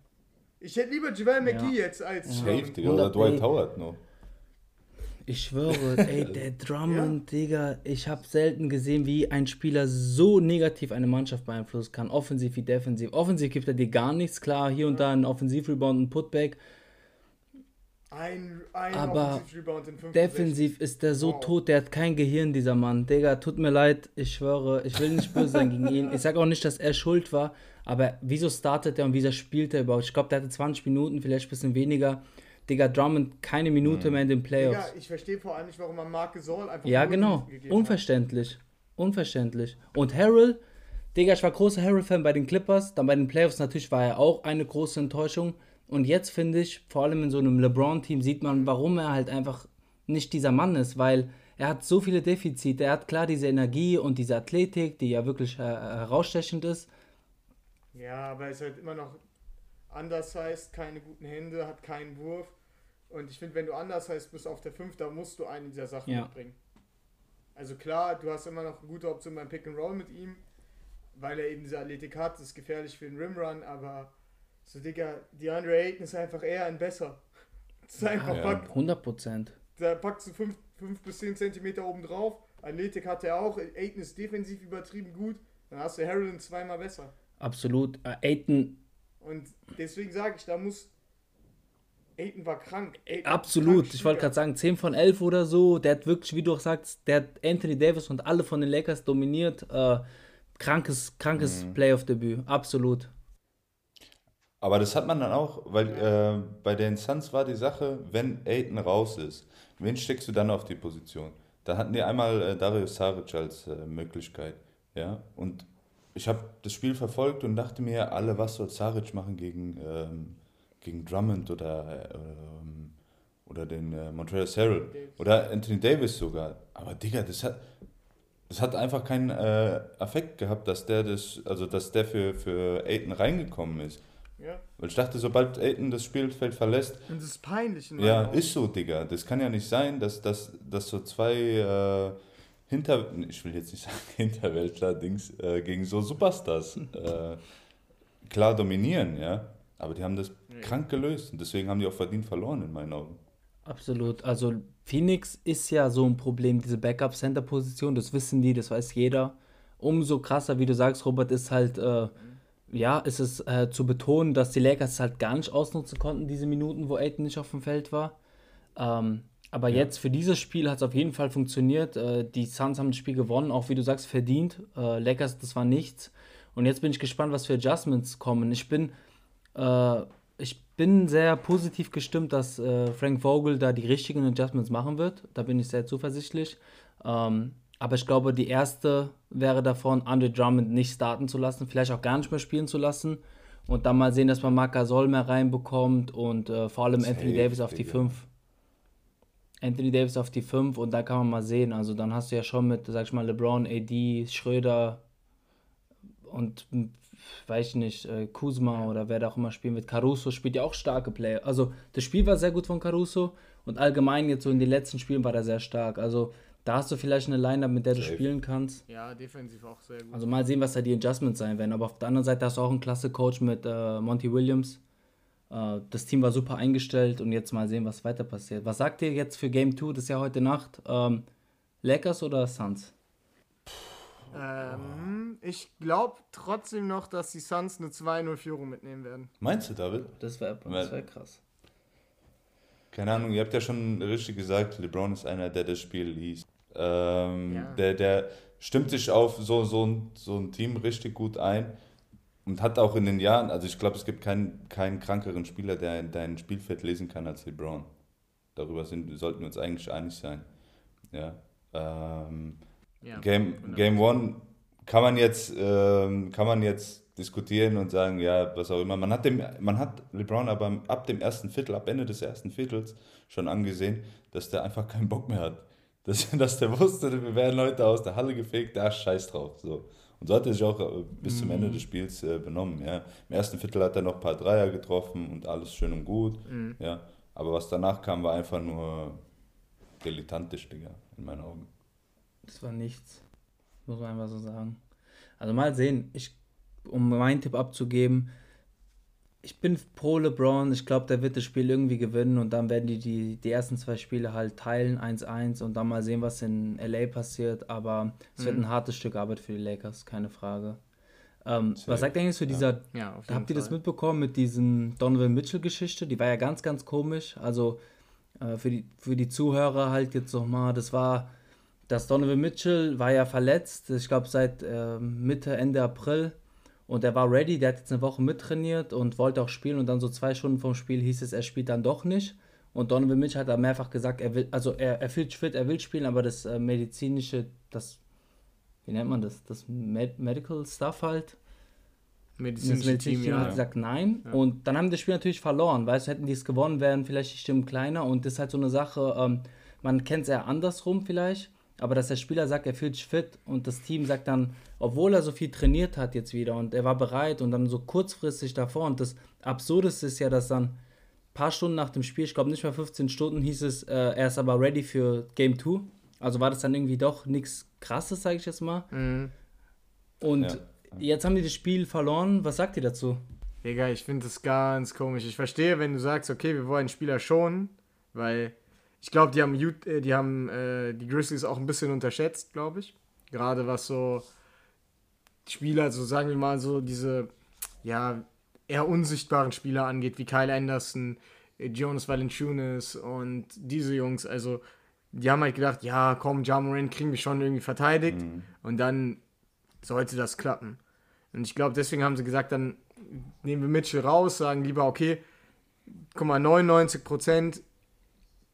Ich hätte lieber Javel McGee Ja. jetzt als Ja. Safe. Digga. Oder 100 Dwight. Howard noch. Ich schwöre, ey, der Drummond, Digga, ich habe selten gesehen, wie ein Spieler so negativ eine Mannschaft beeinflussen kann, offensiv wie defensiv. Offensiv gibt er dir gar nichts, klar, hier und da ein Offensivrebound, ein Putback. Ein, ein Aber Offensiv-Rebound in 65. Defensiv ist der so Wow. tot, der hat kein Gehirn, dieser Mann. Digga, tut mir leid, ich schwöre, ich will nicht böse sein gegen ihn. Ich sag auch nicht, dass er schuld war, aber wieso startet er und wieso spielt er überhaupt? Ich glaube, der hatte 20 Minuten, vielleicht ein bisschen weniger. Digga, Drummond keine Minute mehr in den Playoffs. Digga, ich verstehe vor allem nicht, warum man Marc Gasol einfach Ja, genau. gegeben hat. Unverständlich. Unverständlich. Und Harrell, Digga, ich war großer Harrell-Fan bei den Clippers. Dann bei den Playoffs natürlich war er auch eine große Enttäuschung. Und jetzt finde ich, vor allem in so einem LeBron-Team, sieht man, warum er halt einfach nicht dieser Mann ist, weil er hat so viele Defizite. Er hat klar diese Energie und diese Athletik, die ja wirklich äh, herausstechend ist. Ja, aber er ist halt immer noch anders heißt, keine guten Hände, hat keinen Wurf. Und ich finde, wenn du anders heißt, bist auf der 5, da musst du eine dieser Sachen Ja. mitbringen. Also klar, du hast immer noch eine gute Option beim Pick and Roll mit ihm, weil er eben diese Athletik hat, das ist gefährlich für den Rimrun, aber so Digga, DeAndre Ayton ist einfach eher ein besser. Das ist einfach, Ja. pack, 100 Prozent. da packst du 5 bis 10 Zentimeter oben drauf. Athletik hat er auch, Ayton ist defensiv übertrieben gut, dann hast du Harrelin zweimal besser. Absolut. Äh, Aiton, Und deswegen sage ich, da muss Aiden war krank. Aiden Absolut. krank Ich wollte gerade sagen, 10 von 11 oder so. Der hat wirklich, wie du auch sagst, der hat Anthony Davis und alle von den Lakers dominiert. Äh, krankes, krankes Mhm. Playoff-Debüt. Absolut. Aber das hat man dann auch, weil äh, bei den Suns war die Sache, wenn Aiton raus ist, wen steckst du dann auf die Position? Da hatten die einmal äh, Darius Saric als äh, Möglichkeit, ja, und ich habe das Spiel verfolgt und dachte mir, alle, was soll Saric machen gegen, ähm, gegen Drummond oder, äh, ähm, oder den äh, Montreal Harrell oder Anthony Davis sogar. Aber Digga, das hat, das hat einfach keinen äh, Effekt gehabt, dass der das, also dass der für, für Aiton reingekommen ist. Ja. Weil ich dachte, sobald Aiton das Spielfeld verlässt, Und das ist peinlich. In ja, Augen. ist so, Digga. Das kann ja nicht sein, dass, dass, dass so zwei äh, Hinter... Ich will jetzt nicht sagen Hinterwäldler-Dings äh, gegen so Superstars äh, klar dominieren, ja. Aber die haben das krank gelöst und deswegen haben die auch verdient verloren, in meinen Augen. Absolut. Also Phoenix ist ja so ein Problem, diese Backup-Center-Position, das wissen die, das weiß jeder. Umso krasser, wie du sagst, Robert, ist halt, äh, ja, ist es äh, zu betonen, dass die Lakers halt gar nicht ausnutzen konnten, diese Minuten, wo Aiton nicht auf dem Feld war. Ähm, aber jetzt für dieses Spiel hat es auf jeden Fall funktioniert. Äh, die Suns haben das Spiel gewonnen, auch wie du sagst, verdient. Äh, Lakers, das war nichts. Und jetzt bin ich gespannt, was für Adjustments kommen. Ich bin, äh, ich bin sehr positiv gestimmt, dass äh, Frank Vogel da die richtigen Adjustments machen wird. Da bin ich sehr zuversichtlich. Ähm, aber ich glaube, die erste wäre davon, Andre Drummond nicht starten zu lassen, vielleicht auch gar nicht mehr spielen zu lassen. Und dann mal sehen, dass man Marc Gasol mehr reinbekommt und äh, vor allem Anthony Safe, Davis auf die Digga. 5. Anthony Davis auf die 5 und da kann man mal sehen. Also dann hast du ja schon mit, sag ich mal, LeBron, AD, Schröder und weiß ich nicht, äh, Kuzma oder wer da auch immer spielen wird. Caruso spielt ja auch starke Player. Also das Spiel war sehr gut von Caruso und allgemein jetzt so in den letzten Spielen war er sehr stark. Also da hast du vielleicht eine Line-Up, mit der du Safe. spielen kannst. Ja, defensiv auch sehr gut. Also mal sehen, was da die Adjustments sein werden. Aber auf der anderen Seite hast du auch einen klasse Coach mit äh, Monty Williams. Äh, das Team war super eingestellt und jetzt mal sehen, was weiter passiert. Was sagt ihr jetzt für Game 2? Das ist ja heute Nacht. Ähm, Lakers oder Suns? Ähm, ich glaube trotzdem noch, dass die Suns eine 2-0-Führung mitnehmen werden. Meinst du, David? Das wäre das wär krass. Keine Ahnung, ihr habt ja schon richtig gesagt, LeBron ist einer, der das Spiel liest. Ähm, Ja. der, der stimmt sich auf so, so, ein, so ein Team richtig gut ein und hat auch in den Jahren, also ich glaube, es gibt keinen, keinen krankeren Spieler, der dein Spielfeld lesen kann als LeBron. Darüber sind, sollten wir uns eigentlich einig sein. Ja. Ähm, Ja, Game, 100%. Game One kann man jetzt, ähm, kann man jetzt diskutieren und sagen, ja, was auch immer. Man hat, dem, man hat LeBron aber ab dem ersten Viertel, ab Ende des ersten Viertels schon angesehen, dass der einfach keinen Bock mehr hat. Dass, dass der wusste, wir werden heute aus der Halle gefegt, da scheiß drauf. So. Und so hat er sich auch äh, bis zum Ende des Spiels äh, benommen. Ja. Im ersten Viertel hat er noch ein paar Dreier getroffen und alles schön und gut. Ja. Aber was danach kam, war einfach nur dilettantisch, Digga, in meinen Augen. Das war nichts. Muss man einfach so sagen. Also mal sehen. Ich, um meinen Tipp abzugeben, ich bin pro LeBron. Ich glaube, der wird das Spiel irgendwie gewinnen und dann werden die die, die ersten zwei Spiele halt teilen, 1-1 und dann mal sehen, was in LA passiert. Aber es wird ein hartes Stück Arbeit für die Lakers, keine Frage. Ähm, was sagt ihr eigentlich zu dieser Ja, jeden habt ihr das mitbekommen mit diesen Donovan Mitchell-Geschichte? Die war ja ganz, ganz komisch. Also äh, für, die, für die Zuhörer halt jetzt nochmal, das war, das Donovan Mitchell war ja verletzt, ich glaube seit äh, Mitte, Ende April. Und er war ready, der hat jetzt eine Woche mittrainiert und wollte auch spielen. Und dann so zwei Stunden vom Spiel hieß es, er spielt dann doch nicht. Und Donovan Mitchell hat da mehrfach gesagt, er will, also er, er fühlt fit, er will spielen, aber das äh, medizinische, das, wie nennt man das? Das Med Medical Stuff halt, das Medizinische medizinische Team, Team hat ja. gesagt nein. Ja. Und dann haben die das Spiel natürlich verloren. Weißt du, hätten die es gewonnen, wären vielleicht die Stimmen kleiner. Und das ist halt so eine Sache, ähm, man kennt es eher andersrum vielleicht. Aber dass der Spieler sagt, er fühlt sich fit und das Team sagt dann, obwohl er so viel trainiert hat jetzt wieder und er war bereit und dann so kurzfristig davor. Und das Absurdeste ist ja, dass dann ein paar Stunden nach dem Spiel, ich glaube nicht mal 15 Stunden, hieß es, äh, er ist aber ready für Game 2. Also war das dann irgendwie doch nichts Krasses, sage ich jetzt mal. Mhm. Und Ja. jetzt haben die das Spiel verloren. Was sagt ihr dazu? Digga, ich finde das ganz komisch. Ich verstehe, wenn du sagst, okay, wir wollen Spieler schonen, weil ich glaube, die haben, äh, die, haben äh, die Grizzlies auch ein bisschen unterschätzt, glaube ich. Gerade was so Spieler, so sagen wir mal so diese, ja, eher unsichtbaren Spieler angeht, wie Kyle Anderson, Jonas Valanciunas und diese Jungs, also die haben halt gedacht, ja, komm, Jamoran kriegen wir schon irgendwie verteidigt mhm. und dann sollte das klappen. Und ich glaube, deswegen haben sie gesagt, dann nehmen wir Mitchell raus, sagen lieber, okay, guck mal, 99 Prozent,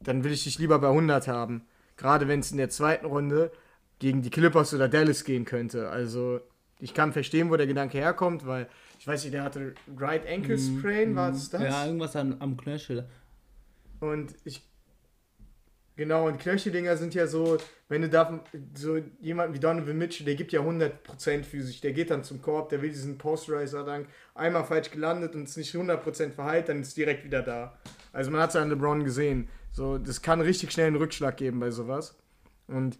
dann will ich dich lieber bei 100 haben. Gerade wenn es in der zweiten Runde gegen die Clippers oder Dallas gehen könnte. Also ich kann verstehen, wo der Gedanke herkommt, weil ich weiß nicht, der hatte Right Ankle mhm. Sprain, war es das? Ja, irgendwas an, am Knöchel. Und ich Genau, und Knöcheldinger sind ja so, wenn du da so jemanden wie Donovan Mitchell, der gibt ja 100% für sich, der geht dann zum Korb, der will diesen Posterizer dann einmal falsch gelandet und ist nicht 100% verheilt, dann ist direkt wieder da. Also man hat es an LeBron gesehen. So, das kann richtig schnell einen Rückschlag geben bei sowas. Und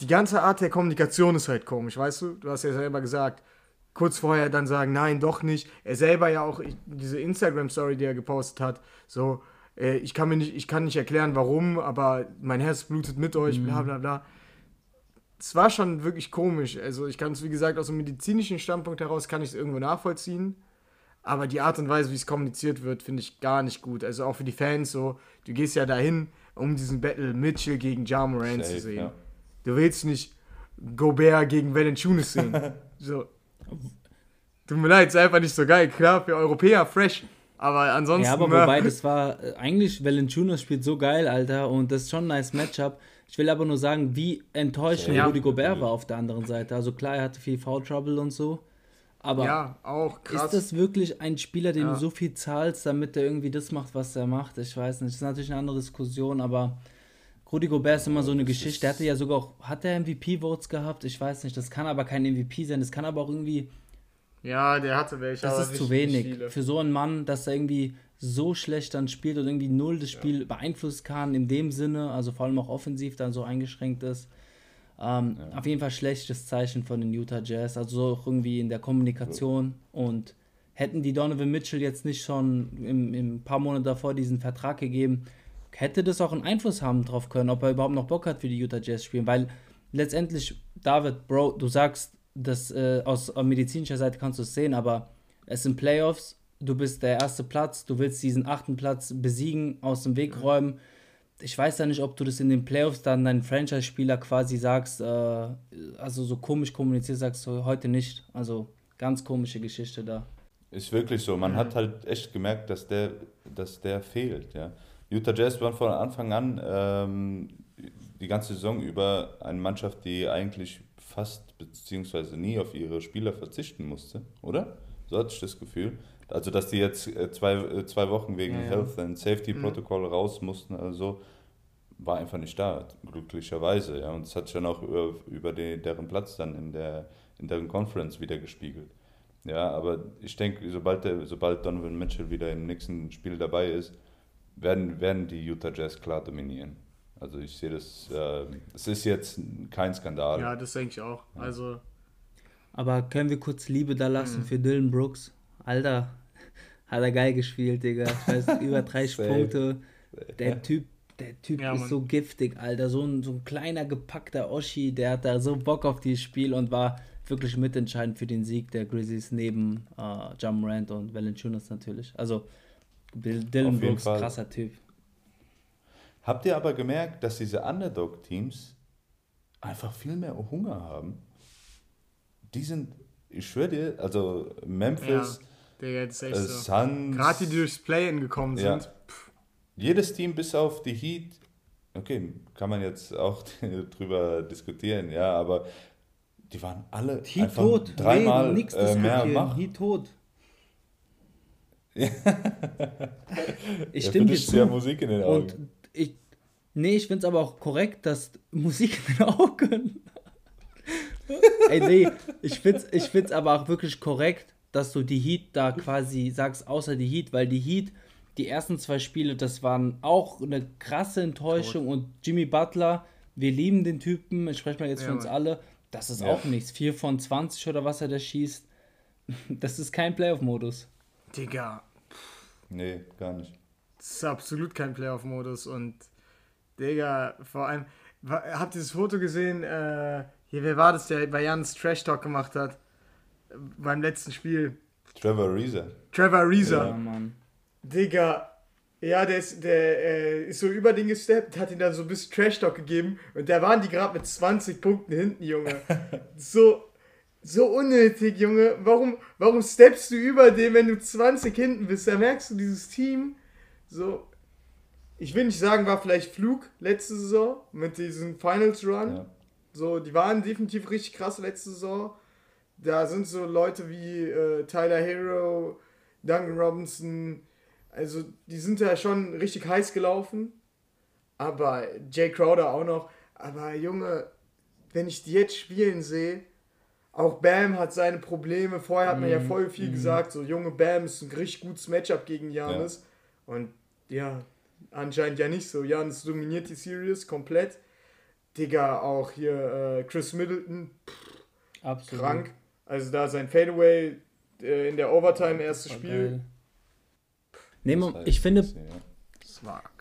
die ganze Art der Kommunikation ist halt komisch, weißt du? Du hast ja selber gesagt, kurz vorher dann sagen, nein, doch nicht. Er selber ja auch, diese Instagram-Story, die er gepostet hat, so, äh, ich, kann mir nicht, ich kann nicht erklären, warum, aber mein Herz blutet mit euch, mhm. bla bla bla. Es war schon wirklich komisch. Also ich kann es, wie gesagt, aus einem medizinischen Standpunkt heraus kann ich es irgendwo nachvollziehen. Aber die Art und Weise, wie es kommuniziert wird, finde ich gar nicht gut. Also auch für die Fans so, du gehst ja dahin, um diesen Battle Mitchell gegen Ja Moran zu sehen. Ja. Du willst nicht Gobert gegen Valanciunas sehen. so. Tut mir leid, ist einfach nicht so geil. Klar, für Europäer fresh. Aber ansonsten. Ja, aber wobei, das war äh, eigentlich, Valanciunas spielt so geil, Alter, und das ist schon ein nice Matchup. Ich will aber nur sagen, wie enttäuschend ja. Rudy Gobert war auf der anderen Seite. Also klar, er hatte viel Foul Trouble und so. Aber ja, auch krass. ist das wirklich ein Spieler, dem ja. du so viel zahlst, damit er irgendwie das macht, was er macht? Ich weiß nicht. Das ist natürlich eine andere Diskussion, aber Rudy Gobert ist immer so eine Geschichte. Der hatte ja sogar auch, hat er MVP-Votes gehabt? Ich weiß nicht. Das kann aber kein MVP sein. Das kann aber auch irgendwie ja, der hatte welche. Das ist zu wenig. Für so einen Mann, dass er irgendwie so schlecht dann spielt und irgendwie null das Spiel ja. beeinflussen kann, in dem Sinne, also vor allem auch offensiv dann so eingeschränkt ist. Ähm, ja. Auf jeden Fall schlechtes Zeichen von den Utah Jazz, also so auch irgendwie in der Kommunikation. Und hätten die Donovan Mitchell jetzt nicht schon im, im paar Monate davor diesen Vertrag gegeben, hätte das auch einen Einfluss haben drauf können, ob er überhaupt noch Bock hat für die Utah Jazz spielen. Weil letztendlich, David, Bro, du sagst, das äh, aus medizinischer Seite kannst du es sehen, aber es sind Playoffs, du bist der erste Platz, du willst diesen achten Platz besiegen, aus dem Weg räumen. Ich weiß ja nicht, ob du das in den Playoffs dann deinen Franchise-Spieler quasi sagst, äh, also so komisch kommuniziert sagst du heute nicht. Also ganz komische Geschichte da. Ist wirklich so. Man hat halt echt gemerkt, dass der, dass der fehlt. Ja. Utah Jazz waren von Anfang an ähm, die ganze Saison über eine Mannschaft, die eigentlich fast beziehungsweise nie auf ihre Spieler verzichten musste, oder? So hatte ich das Gefühl. Also, dass die jetzt äh, zwei, äh, zwei Wochen wegen ja, ja. Health and Safety mhm. Protokoll raus mussten, also war einfach nicht da, glücklicherweise. Ja. Und es hat sich dann auch über, über den, deren Platz dann in, der, in deren Conference wieder gespiegelt. Ja, aber ich denke, sobald, der, sobald Donovan Mitchell wieder im nächsten Spiel dabei ist, werden, werden die Utah Jazz klar dominieren. Also ich sehe das, äh, es ist jetzt kein Skandal. Ja, das denke ich auch. Also. Aber können wir kurz Liebe da lassen mhm. für Dylan Brooks? Alter, hat er geil gespielt, Digga. Ich weiß, über 30 Punkte. Der Typ, der Typ ja, ist so giftig, Alter. So ein, so ein kleiner, gepackter Oschi, der hat da so Bock auf dieses Spiel und war wirklich mitentscheidend für den Sieg der Grizzlies neben äh, Jam Rand und Valanciunas natürlich. Also Dylan Brooks, krasser Typ. Habt ihr aber gemerkt, dass diese Underdog-Teams einfach viel mehr Hunger haben? Die sind, ich schwöre dir, also Memphis, ja, jetzt echt äh, so. Suns. Gerade die, die durchs Play-In gekommen ja. sind. Jedes Team bis auf die Heat, okay, kann man jetzt auch drüber diskutieren, ja, aber die waren alle Heat einfach tot. dreimal nee, äh, mehr Macht. Heat tot. ich stimme dir zu. Ja Musik in den Augen. Und ich, nee, ich finde es aber auch korrekt, dass Musik in den Augen. Ey, nee, ich finde es ich find's aber auch wirklich korrekt, dass du die Heat da quasi sagst, außer die Heat, weil die Heat, die ersten zwei Spiele, das waren auch eine krasse Enttäuschung und Jimmy Butler, wir lieben den Typen, ich spreche mal jetzt ja, für uns alle, das ist ja. auch nichts. 4 von 20 oder was er da schießt, das ist kein Playoff-Modus. Digga. Nee, gar nicht. Das ist absolut kein Playoff-Modus und Digga, vor allem, habt ihr das Foto gesehen? Äh, hier, wer war das, der bei Jans Trash Talk gemacht hat? Beim letzten Spiel. Trevor Reeser. Trevor Reeser. Ja, Mann. Digga, Ja, der ist, der, äh, ist so über den gesteppt, hat ihn dann so ein bisschen Trash-Talk gegeben und da waren die gerade mit 20 Punkten hinten, Junge. So, so unnötig, Junge. Warum, warum steppst du über den, wenn du 20 hinten bist? Da merkst du dieses Team so. Ich will nicht sagen, war vielleicht Flug letzte Saison mit diesem Finals Run. Ja. So, die waren definitiv richtig krass letzte Saison. Da sind so Leute wie äh, Tyler Hero, Duncan Robinson, also die sind ja schon richtig heiß gelaufen. Aber Jay Crowder auch noch. Aber Junge, wenn ich die jetzt spielen sehe, auch Bam hat seine Probleme. Vorher hat man ja mhm. voll viel mm. gesagt, so junge Bam ist ein richtig gutes Matchup gegen Janis. Ja. Und ja, anscheinend ja nicht so. Janis dominiert die Series komplett. Digga, auch hier äh, Chris Middleton, pff, Absolut. krank. Also da sein Fadeaway äh, in der Overtime erstes Spiel. Geil. Nee, ich finde,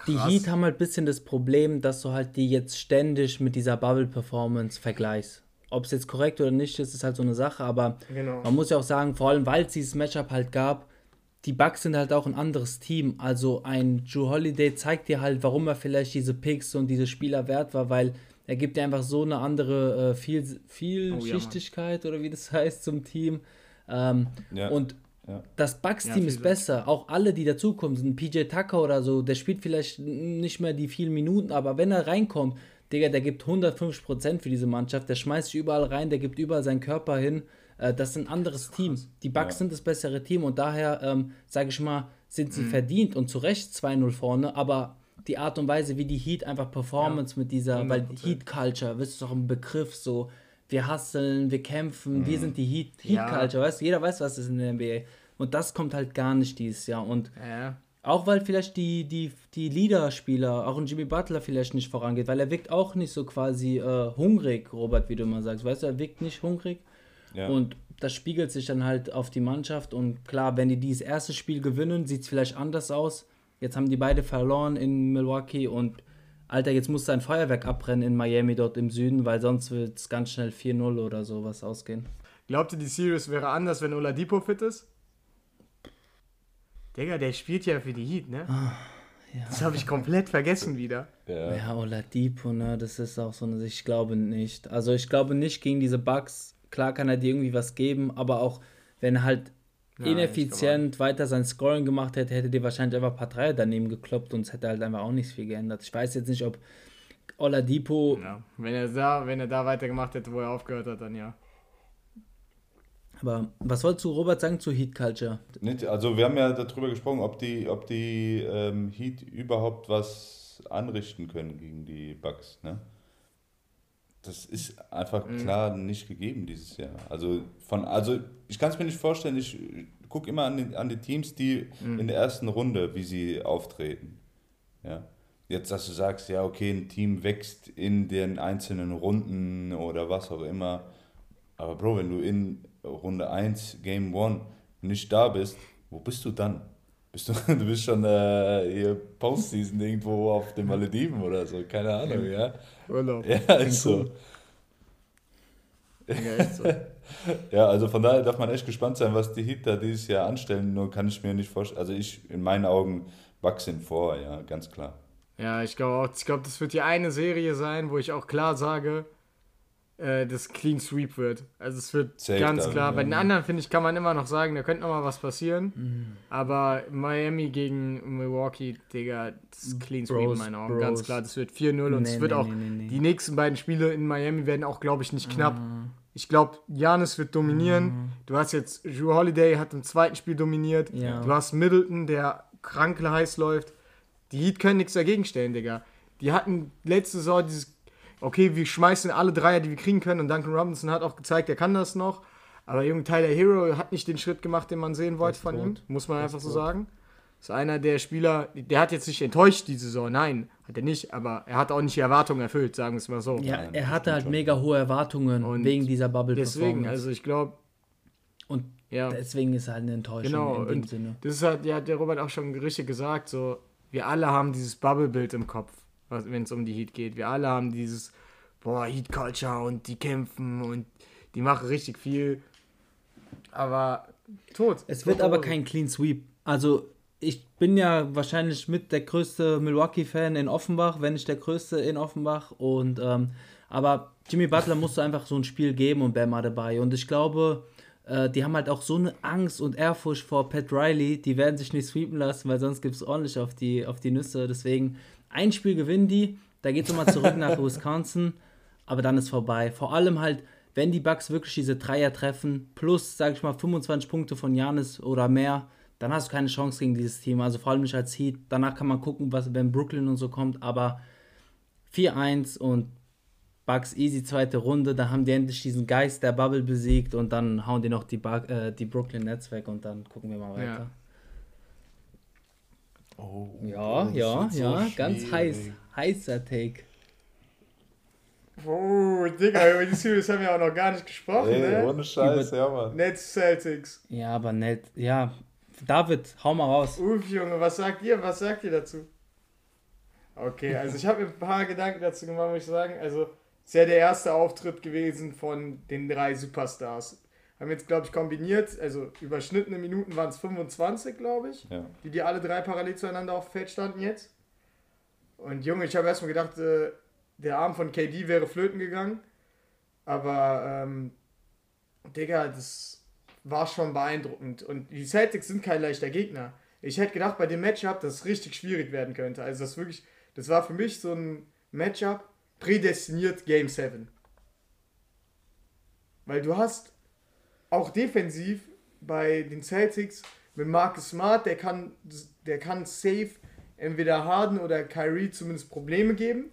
die Heat haben halt ein bisschen das Problem, dass du halt die jetzt ständig mit dieser Bubble-Performance vergleichst. Ob es jetzt korrekt oder nicht ist, ist halt so eine Sache, aber genau. man muss ja auch sagen, vor allem weil es dieses Matchup halt gab, die Bucks sind halt auch ein anderes Team. Also ein Drew Holiday zeigt dir halt, warum er vielleicht diese Picks und diese Spieler wert war, weil er gibt dir einfach so eine andere äh, Viel Vielschichtigkeit oh, ja, oder wie das heißt zum Team. Ähm, ja. Und ja. Das Bucks-Team ja, ist besser. Auch alle, die dazukommen, sind PJ Tucker oder so, der spielt vielleicht nicht mehr die vielen Minuten, aber wenn er reinkommt, Digga, der gibt 150% für diese Mannschaft, der schmeißt sich überall rein, der gibt überall seinen Körper hin. Äh, das ist ein anderes ist Team. Die Bucks ja. sind das bessere Team und daher, ähm, sage ich mal, sind sie mhm. verdient und zu Recht 2-0 vorne, aber die Art und Weise, wie die Heat einfach Performance mit dieser, 100%. weil Heat Culture, wisst du doch ein Begriff so, wir hasseln, wir kämpfen, mhm. wir sind die Heat, Heat ja. Culture, weißt du, jeder weiß, was ist in der NBA. Und das kommt halt gar nicht dieses Jahr. Und ja. auch weil vielleicht die, die, die Leaderspieler, auch ein Jimmy Butler vielleicht nicht vorangeht, weil er wirkt auch nicht so quasi äh, hungrig, Robert, wie du immer sagst. Weißt du, er wirkt nicht hungrig. Ja. Und das spiegelt sich dann halt auf die Mannschaft. Und klar, wenn die dieses erste Spiel gewinnen, sieht es vielleicht anders aus. Jetzt haben die beide verloren in Milwaukee und Alter, jetzt muss dein Feuerwerk abbrennen in Miami dort im Süden, weil sonst wird es ganz schnell 4-0 oder sowas ausgehen. Glaubt ihr, die Series wäre anders, wenn Oladipo fit ist? Digga, der spielt ja für die Heat, ne? Ah, ja. Das habe ich komplett vergessen wieder. Ja, ja Oladipo, ne? Das ist auch so eine. Ich glaube nicht. Also, ich glaube nicht gegen diese Bugs. Klar kann er dir irgendwie was geben, aber auch wenn halt ja, ineffizient weiter sein Scoring gemacht hätte, hätte dir wahrscheinlich einfach ein paar Dreier daneben gekloppt und es hätte halt einfach auch nichts viel geändert. Ich weiß jetzt nicht, ob Oladipo. Ja, wenn er da, wenn er da weitergemacht hätte, wo er aufgehört hat, dann ja. Aber was wolltest du, Robert, sagen zu Heat Culture? Also wir haben ja darüber gesprochen, ob die, ob die ähm, Heat überhaupt was anrichten können gegen die Bucks. Ne? Das ist einfach mhm. klar nicht gegeben dieses Jahr. Also, von, also ich kann es mir nicht vorstellen, ich gucke immer an die, an die Teams, die mhm. in der ersten Runde, wie sie auftreten. Ja? Jetzt, dass du sagst, ja, okay, ein Team wächst in den einzelnen Runden oder was auch immer. Aber Bro, wenn du in Runde 1, Game 1 nicht da bist, wo bist du dann? Bist du, du bist schon äh, hier Postseason irgendwo auf den Malediven oder so, keine Ahnung, ja. Urlaub. Ja, ist so. Ja, echt so. ja, also von daher darf man echt gespannt sein, was die Heat da dieses Jahr anstellen. Nur kann ich mir nicht vorstellen. Also ich, in meinen Augen, wachsen vor, ja, ganz klar. Ja, ich glaube auch, ich glaube, das wird die eine Serie sein, wo ich auch klar sage, äh, das Clean Sweep wird. Also es wird Safe ganz klar. Dann, Bei den anderen, finde ich, kann man immer noch sagen, da könnte noch mal was passieren. Mhm. Aber Miami gegen Milwaukee, Digga, das ist Clean Sweep in meinen Augen. Bros. Ganz klar, das wird 4-0 und es wird nee, auch, nee, die nächsten beiden Spiele in Miami werden auch, glaube ich, nicht knapp. Mhm. Ich glaube, Janis wird dominieren. Mhm. Du hast jetzt, Drew Holiday hat im zweiten Spiel dominiert. Ja. Du hast Middleton, der krank heiß läuft. Die Heat können nichts dagegen stellen, Digga. Die hatten letzte Saison dieses okay, wir schmeißen alle Dreier, die wir kriegen können. Und Duncan Robinson hat auch gezeigt, er kann das noch. Aber Junge Tyler Hero hat nicht den Schritt gemacht, den man sehen wollte von ihm, muss man einfach so sagen. Ist einer der Spieler, der hat jetzt nicht enttäuscht die Saison, nein, hat er nicht, aber er hat auch nicht die Erwartungen erfüllt, sagen wir es mal so. Ja, er hatte halt mega hohe Erwartungen und wegen dieser Bubble Deswegen, also ich glaube. Und ja. deswegen ist er halt eine Enttäuschung genau, in dem Sinne. Das ist halt, ja, der Robert auch schon richtig gesagt, so, wir alle haben dieses Bubble-Bild im Kopf wenn es um die Heat geht. Wir alle haben dieses, boah, Heat Culture und die kämpfen und die machen richtig viel. Aber tot. Es wird aber kein Clean Sweep. Also ich bin ja wahrscheinlich mit der größte Milwaukee-Fan in Offenbach, wenn nicht der größte in Offenbach. Und ähm, aber Jimmy Butler musste einfach so ein Spiel geben und Bam dabei. Und ich glaube, äh, die haben halt auch so eine Angst und Ehrfurcht vor Pat Riley, die werden sich nicht sweepen lassen, weil sonst gibt es ordentlich auf die, auf die Nüsse. Deswegen, ein Spiel gewinnen die, da geht es nochmal zurück nach Wisconsin, aber dann ist vorbei. Vor allem halt, wenn die Bucks wirklich diese Dreier treffen, plus, sag ich mal, 25 Punkte von Janis oder mehr, dann hast du keine Chance gegen dieses Team. Also vor allem nicht als Heat. Danach kann man gucken, was wenn Brooklyn und so kommt, aber 4-1 und Bucks easy zweite Runde, da haben die endlich diesen Geist der Bubble besiegt und dann hauen die noch die, Bug, äh, die Brooklyn Nets weg und dann gucken wir mal weiter. Ja. Oh, ja, ja, ja, so ganz heiß, heißer Take. Oh, Digga, über die Series haben wir auch noch gar nicht gesprochen, Ey, ne? Ohne Scheiß, über ja, Mann. Nets Celtics. Ja, aber Net, ja. David, hau mal raus. Uff, Junge, was sagt ihr? Was sagt ihr dazu? Okay, also ich habe mir ein paar Gedanken dazu gemacht, muss ich sagen. Also, ist ja der erste Auftritt gewesen von den drei Superstars. Haben jetzt, glaube ich, kombiniert, also überschnittene Minuten waren es 25, glaube ich, ja. die die alle drei parallel zueinander auf dem Feld standen jetzt. Und Junge, ich habe erstmal gedacht, äh, der Arm von KD wäre flöten gegangen. Aber, ähm, Digga, das war schon beeindruckend. Und die Celtics sind kein leichter Gegner. Ich hätte gedacht, bei dem Matchup, dass es richtig schwierig werden könnte. Also, das wirklich, das war für mich so ein Matchup, prädestiniert Game 7. Weil du hast auch defensiv bei den Celtics mit Marcus Smart, der kann, der kann safe entweder Harden oder Kyrie zumindest Probleme geben.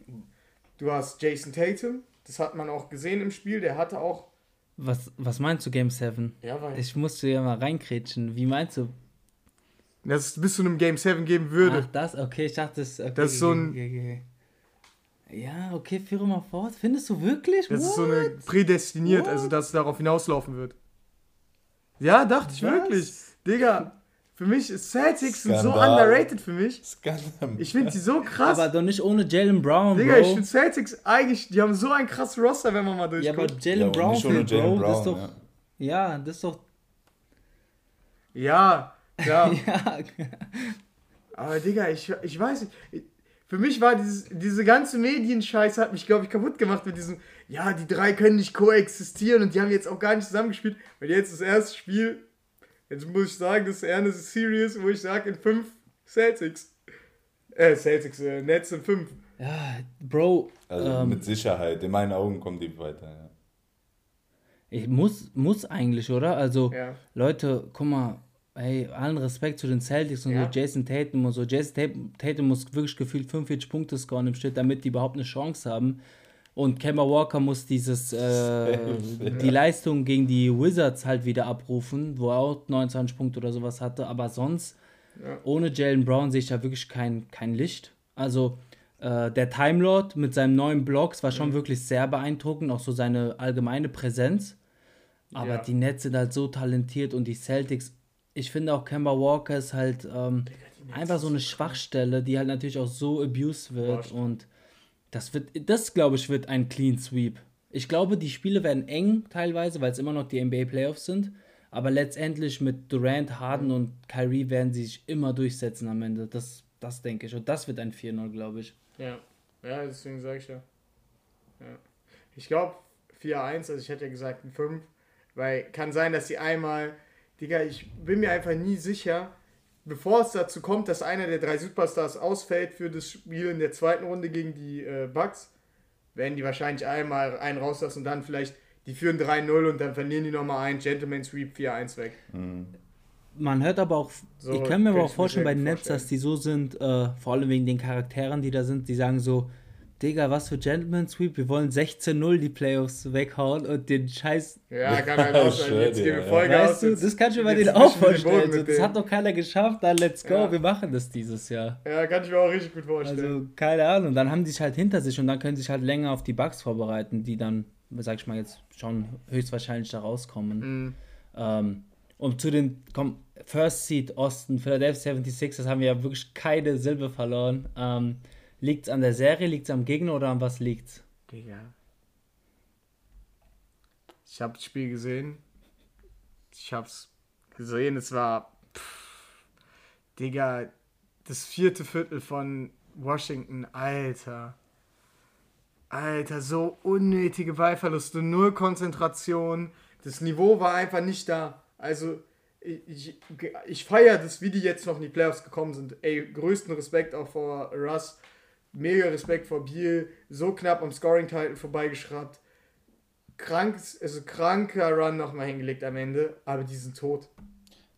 Du hast Jason Tatum, das hat man auch gesehen im Spiel, der hatte auch. Was, was meinst du, Game 7? Ja, weil. Ich musste ja mal reinkrätschen. Wie meinst du? Dass es bis zu einem Game 7 geben würde. Ach, das? Okay, ich dachte, das, okay, das ist so ein. Okay, okay. Ja, okay, führe mal fort. Findest du wirklich? Das What? ist so eine prädestiniert, also, What? also dass es darauf hinauslaufen wird. Ja, dachte ich Was? wirklich. Digga, für mich ist Celtics sind so underrated für mich. Skandal. Ich finde die so krass. Aber doch nicht ohne Jalen Brown, Digga, Bro. ich finde Celtics eigentlich, die haben so ein krasses Roster, wenn man mal durchguckt. Ja, aber Jalen ja, Brown, fehlt, Bro, Brown, das ist doch... Ja. ja, das ist doch... Ja, ja. ja. Aber Digga, ich, ich weiß nicht für mich war dieses, diese ganze Medienscheiße hat mich, glaube ich, kaputt gemacht mit diesem, ja, die drei können nicht koexistieren und die haben jetzt auch gar nicht zusammengespielt. Weil jetzt das erste Spiel, jetzt muss ich sagen, das ist eher eine Series, wo ich sage, in fünf Celtics. Äh, Celtics, äh, Nets in fünf. Ja, Bro. Also ähm, mit Sicherheit, in meinen Augen kommt die weiter, ja. Ich muss, muss eigentlich, oder? Also, ja. Leute, guck mal, Ey, allen Respekt zu den Celtics und ja. so Jason Tatum und so. Jason Tatum muss wirklich gefühlt 45 Punkte scoren im Schnitt, damit die überhaupt eine Chance haben. Und Kemba Walker muss dieses äh, die Leistung gegen die Wizards halt wieder abrufen, wo er auch 29 Punkte oder sowas hatte. Aber sonst, ja. ohne Jalen Brown sehe ich da wirklich kein, kein Licht. Also äh, der Time Lord mit seinem neuen Blocks war schon mhm. wirklich sehr beeindruckend, auch so seine allgemeine Präsenz. Aber ja. die Nets sind halt so talentiert und die Celtics ich finde auch Kemba Walker ist halt ähm, einfach so eine Schwachstelle, die halt natürlich auch so abused wird. Und das wird, das glaube ich, wird ein Clean Sweep. Ich glaube, die Spiele werden eng teilweise, weil es immer noch die NBA Playoffs sind. Aber letztendlich mit Durant, Harden und Kyrie werden sie sich immer durchsetzen am Ende. Das, das denke ich. Und das wird ein 4-0, glaube ich. Ja, ja, deswegen sage ich ja. ja. Ich glaube 4-1, also ich hätte ja gesagt ein 5, weil kann sein, dass sie einmal Digga, ich bin mir einfach nie sicher, bevor es dazu kommt, dass einer der drei Superstars ausfällt für das Spiel in der zweiten Runde gegen die äh, Bucks, werden die wahrscheinlich einmal einen rauslassen und dann vielleicht, die führen 3-0 und dann verlieren die nochmal einen Gentleman Sweep 4-1 weg. Mhm. Man hört aber auch, so, ich kann mir aber auch vorstellen bei den Nets, dass die so sind, äh, vor allem wegen den Charakteren, die da sind, die sagen so, Digga, was für Gentleman Sweep. Wir wollen 16-0 die Playoffs weghauen und den Scheiß. Ja, kann halt auch sein. Jetzt gehen wir Vollgas. Weißt du, das kannst du bei denen auch vorstellen. So, das hat doch keiner geschafft. Dann let's go. Ja. Wir machen das dieses Jahr. Ja, kann ich mir auch richtig gut vorstellen. Also, keine Ahnung. Dann haben die sich halt hinter sich und dann können sie sich halt länger auf die Bugs vorbereiten, die dann, sag ich mal, jetzt schon höchstwahrscheinlich da rauskommen. Mhm. Ähm, und zu den komm, First Seed Osten, Philadelphia 76, das haben wir ja wirklich keine Silbe verloren. Ähm, Liegt es an der Serie, liegt es am Gegner oder an was liegt's? Digga. Ich habe das Spiel gesehen. Ich hab's gesehen, es war. Pff, Digga, das vierte Viertel von Washington, Alter. Alter, so unnötige Ballverluste, null Konzentration. Das Niveau war einfach nicht da. Also, ich, ich, ich feiere das, wie die jetzt noch in die Playoffs gekommen sind. Ey, größten Respekt auch vor Russ. Mega Respekt vor Biel. So knapp am Scoring-Title vorbeigeschraubt. Krank, also kranker Run nochmal hingelegt am Ende, aber die sind tot.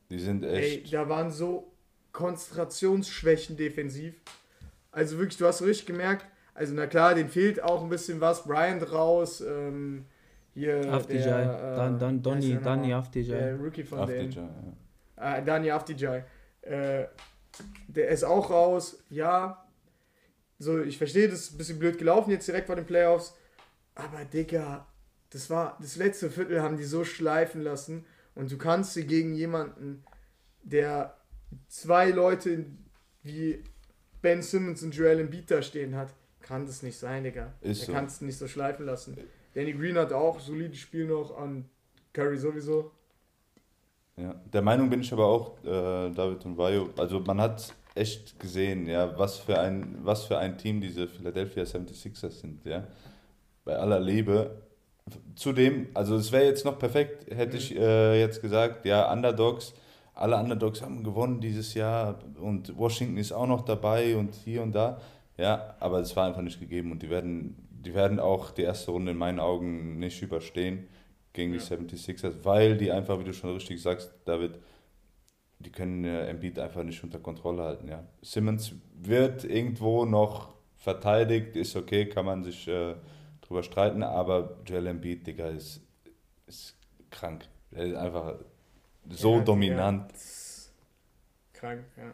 Die sind echt. Ey, da waren so Konzentrationsschwächen defensiv. Also wirklich, du hast richtig gemerkt, also na klar, den fehlt auch ein bisschen was. Bryant raus, ähm, hier der... Äh, dann, dann Donny, Danny Afdijay. Der Rookie von Afdijay, denen. Ja. Äh, Danny Afdijay. Äh, der ist auch raus, ja. So, ich verstehe, das ist ein bisschen blöd gelaufen jetzt direkt vor den Playoffs. Aber Digga, das war, das letzte Viertel haben die so schleifen lassen. Und du kannst sie gegen jemanden, der zwei Leute wie Ben Simmons und Joel Embiid da stehen hat, kann das nicht sein, Digga. Ist so. kann es nicht so schleifen lassen. Danny Green hat auch solides Spiel noch an Curry sowieso. Ja, der Meinung bin ich aber auch, äh, David und Vajo. Also man hat echt gesehen, ja, was für ein, was für ein Team diese Philadelphia 76ers sind, ja. Bei aller Liebe. Zudem, also es wäre jetzt noch perfekt, hätte mhm. ich äh, jetzt gesagt, ja, Underdogs, alle Underdogs haben gewonnen dieses Jahr und Washington ist auch noch dabei und hier und da. Ja, aber es war einfach nicht gegeben und die werden, die werden auch die erste Runde in meinen Augen nicht überstehen gegen die ja. 76ers, weil die einfach, wie du schon richtig sagst, David, die können äh, Embiid einfach nicht unter Kontrolle halten. Ja. Simmons wird irgendwo noch verteidigt, ist okay, kann man sich äh, drüber streiten, aber Joel Embiid, Digga, ist, ist krank. Er ist einfach so ja, dominant. Digga. Krank, ja.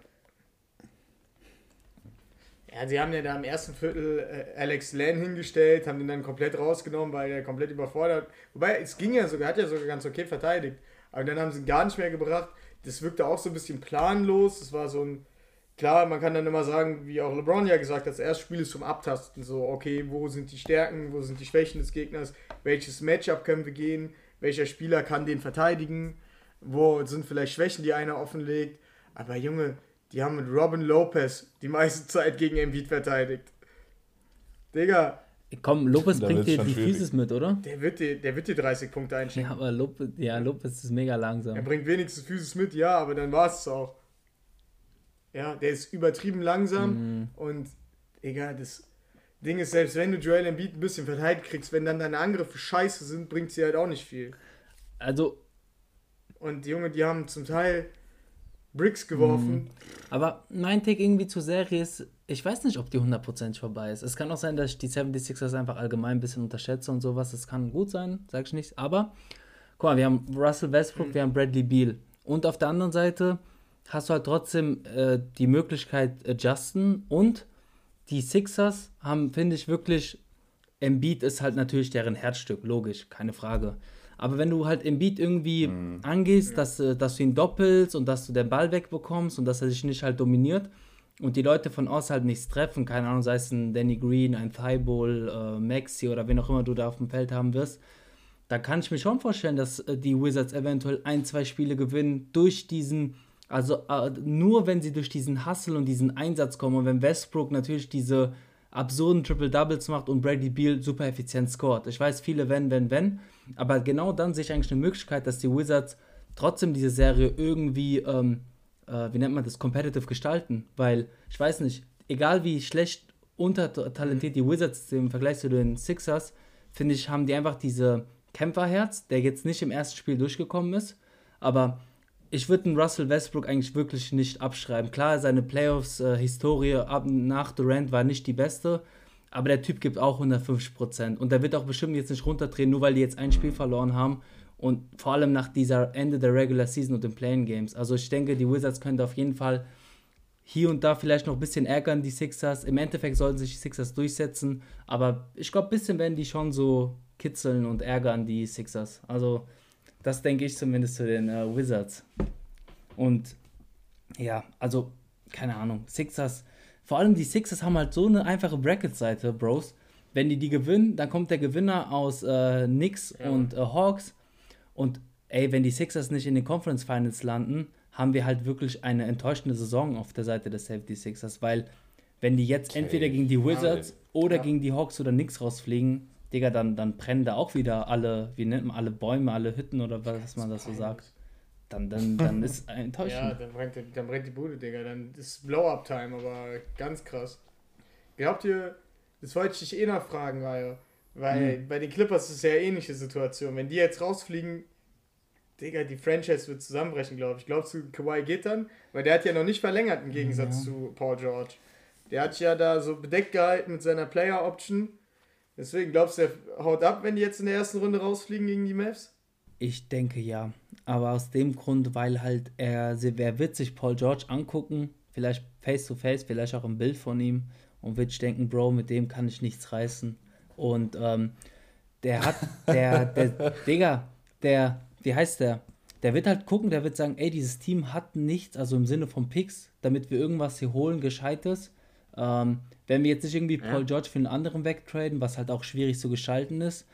Ja, sie haben ja da im ersten Viertel äh, Alex Len hingestellt, haben ihn dann komplett rausgenommen, weil er komplett überfordert. Wobei, es ging ja sogar, hat ja sogar ganz okay verteidigt. Aber dann haben sie ihn gar nicht mehr gebracht. Das wirkte auch so ein bisschen planlos. Das war so ein, klar, man kann dann immer sagen, wie auch LeBron ja gesagt hat, das erste Spiel ist zum Abtasten. So, okay, wo sind die Stärken, wo sind die Schwächen des Gegners, welches Matchup können wir gehen, welcher Spieler kann den verteidigen, wo sind vielleicht Schwächen, die einer offenlegt. Aber Junge, die haben mit Robin Lopez die meiste Zeit gegen Embiid verteidigt. Digga. Komm, Lopez bringt dir die Physis mit, oder? Der wird dir, der wird dir 30 Punkte einschicken. Ja, aber Lopez, ja, Lopez ist mega langsam. Er bringt wenigstens Physis mit, ja, aber dann war es auch. Ja, der ist übertrieben langsam mhm. und, Digga, das Ding ist, selbst wenn du Joel Embiid ein bisschen verteidigt kriegst, wenn dann deine Angriffe scheiße sind, bringt sie halt auch nicht viel. Also. Und die Junge, die haben zum Teil Bricks geworfen. Mhm. Aber mein Take irgendwie zur Serie ist, ich weiß nicht, ob die 100% vorbei ist. Es kann auch sein, dass ich die 76ers einfach allgemein ein bisschen unterschätze und sowas. Das kann gut sein, sag ich nicht. Aber, guck mal, wir haben Russell Westbrook, mhm. wir haben Bradley Beal. Und auf der anderen Seite hast du halt trotzdem äh, die Möglichkeit, adjusten. Und die Sixers haben, finde ich, wirklich, Embiid ist halt natürlich deren Herzstück, logisch, keine Frage. Aber wenn du halt im Beat irgendwie mhm. angehst, dass, äh, dass du ihn doppelst und dass du den Ball wegbekommst und dass er sich nicht halt dominiert und die Leute von außen halt nichts treffen, keine Ahnung, sei es ein Danny Green, ein Thibault, äh, Maxi oder wen auch immer du da auf dem Feld haben wirst, da kann ich mir schon vorstellen, dass äh, die Wizards eventuell ein, zwei Spiele gewinnen durch diesen, also äh, nur wenn sie durch diesen Hustle und diesen Einsatz kommen und wenn Westbrook natürlich diese absurden Triple-Doubles macht und Brady Beal super effizient scored. Ich weiß, viele wenn, wenn, wenn, aber genau dann sehe ich eigentlich eine Möglichkeit, dass die Wizards trotzdem diese Serie irgendwie, ähm, äh, wie nennt man das, competitive gestalten. Weil, ich weiß nicht, egal wie schlecht untertalentiert die Wizards im Vergleich zu den Sixers, finde ich, haben die einfach diese Kämpferherz, der jetzt nicht im ersten Spiel durchgekommen ist, aber ich würde den Russell Westbrook eigentlich wirklich nicht abschreiben. Klar, seine Playoffs-Historie äh, nach Durant war nicht die beste, aber der Typ gibt auch 150 Prozent. Und der wird auch bestimmt jetzt nicht runterdrehen, nur weil die jetzt ein Spiel verloren haben. Und vor allem nach dieser Ende der Regular Season und den Playing Games. Also ich denke, die Wizards können auf jeden Fall hier und da vielleicht noch ein bisschen ärgern, die Sixers. Im Endeffekt sollten sich die Sixers durchsetzen. Aber ich glaube, ein bisschen werden die schon so kitzeln und ärgern, die Sixers. Also das denke ich zumindest zu den äh, Wizards. Und ja, also keine Ahnung. Sixers vor allem die Sixers haben halt so eine einfache Bracket-Seite, Bros. Wenn die die gewinnen, dann kommt der Gewinner aus äh, Knicks ja. und äh, Hawks. Und ey, wenn die Sixers nicht in den Conference Finals landen, haben wir halt wirklich eine enttäuschende Saison auf der Seite des 76ers, weil wenn die jetzt okay. entweder gegen die Wizards oder ja. gegen die Hawks oder nix rausfliegen, Digga, dann, dann brennen da auch wieder alle, wie nennt man, alle Bäume, alle Hütten oder was man das so sagt. Dann, dann, dann ist enttäuschend. Ja, dann brennt, dann brennt die Bude, Digga. Dann ist Blow-Up-Time, aber ganz krass. Glaubt ihr, das wollte ich dich eh noch fragen, Raya, weil mhm. bei den Clippers ist es ja eine ähnliche Situation. Wenn die jetzt rausfliegen, Digga, die Franchise wird zusammenbrechen, glaube ich. Glaubst du, Kawhi geht dann? Weil der hat ja noch nicht verlängert im Gegensatz ja. zu Paul George. Der hat ja da so bedeckt gehalten mit seiner Player Option. Deswegen glaubst du, er haut ab, wenn die jetzt in der ersten Runde rausfliegen gegen die Mavs? Ich denke ja. Aber aus dem Grund, weil halt er, wer wird sich Paul George angucken, vielleicht face to face, vielleicht auch ein Bild von ihm und wird denken, Bro, mit dem kann ich nichts reißen. Und ähm, der hat, der, der, Digga, der, wie heißt der? Der wird halt gucken, der wird sagen, ey, dieses Team hat nichts, also im Sinne von Picks, damit wir irgendwas hier holen, Gescheites. Ähm, wenn wir jetzt nicht irgendwie Paul George für einen anderen wegtraden, was halt auch schwierig zu gestalten ist,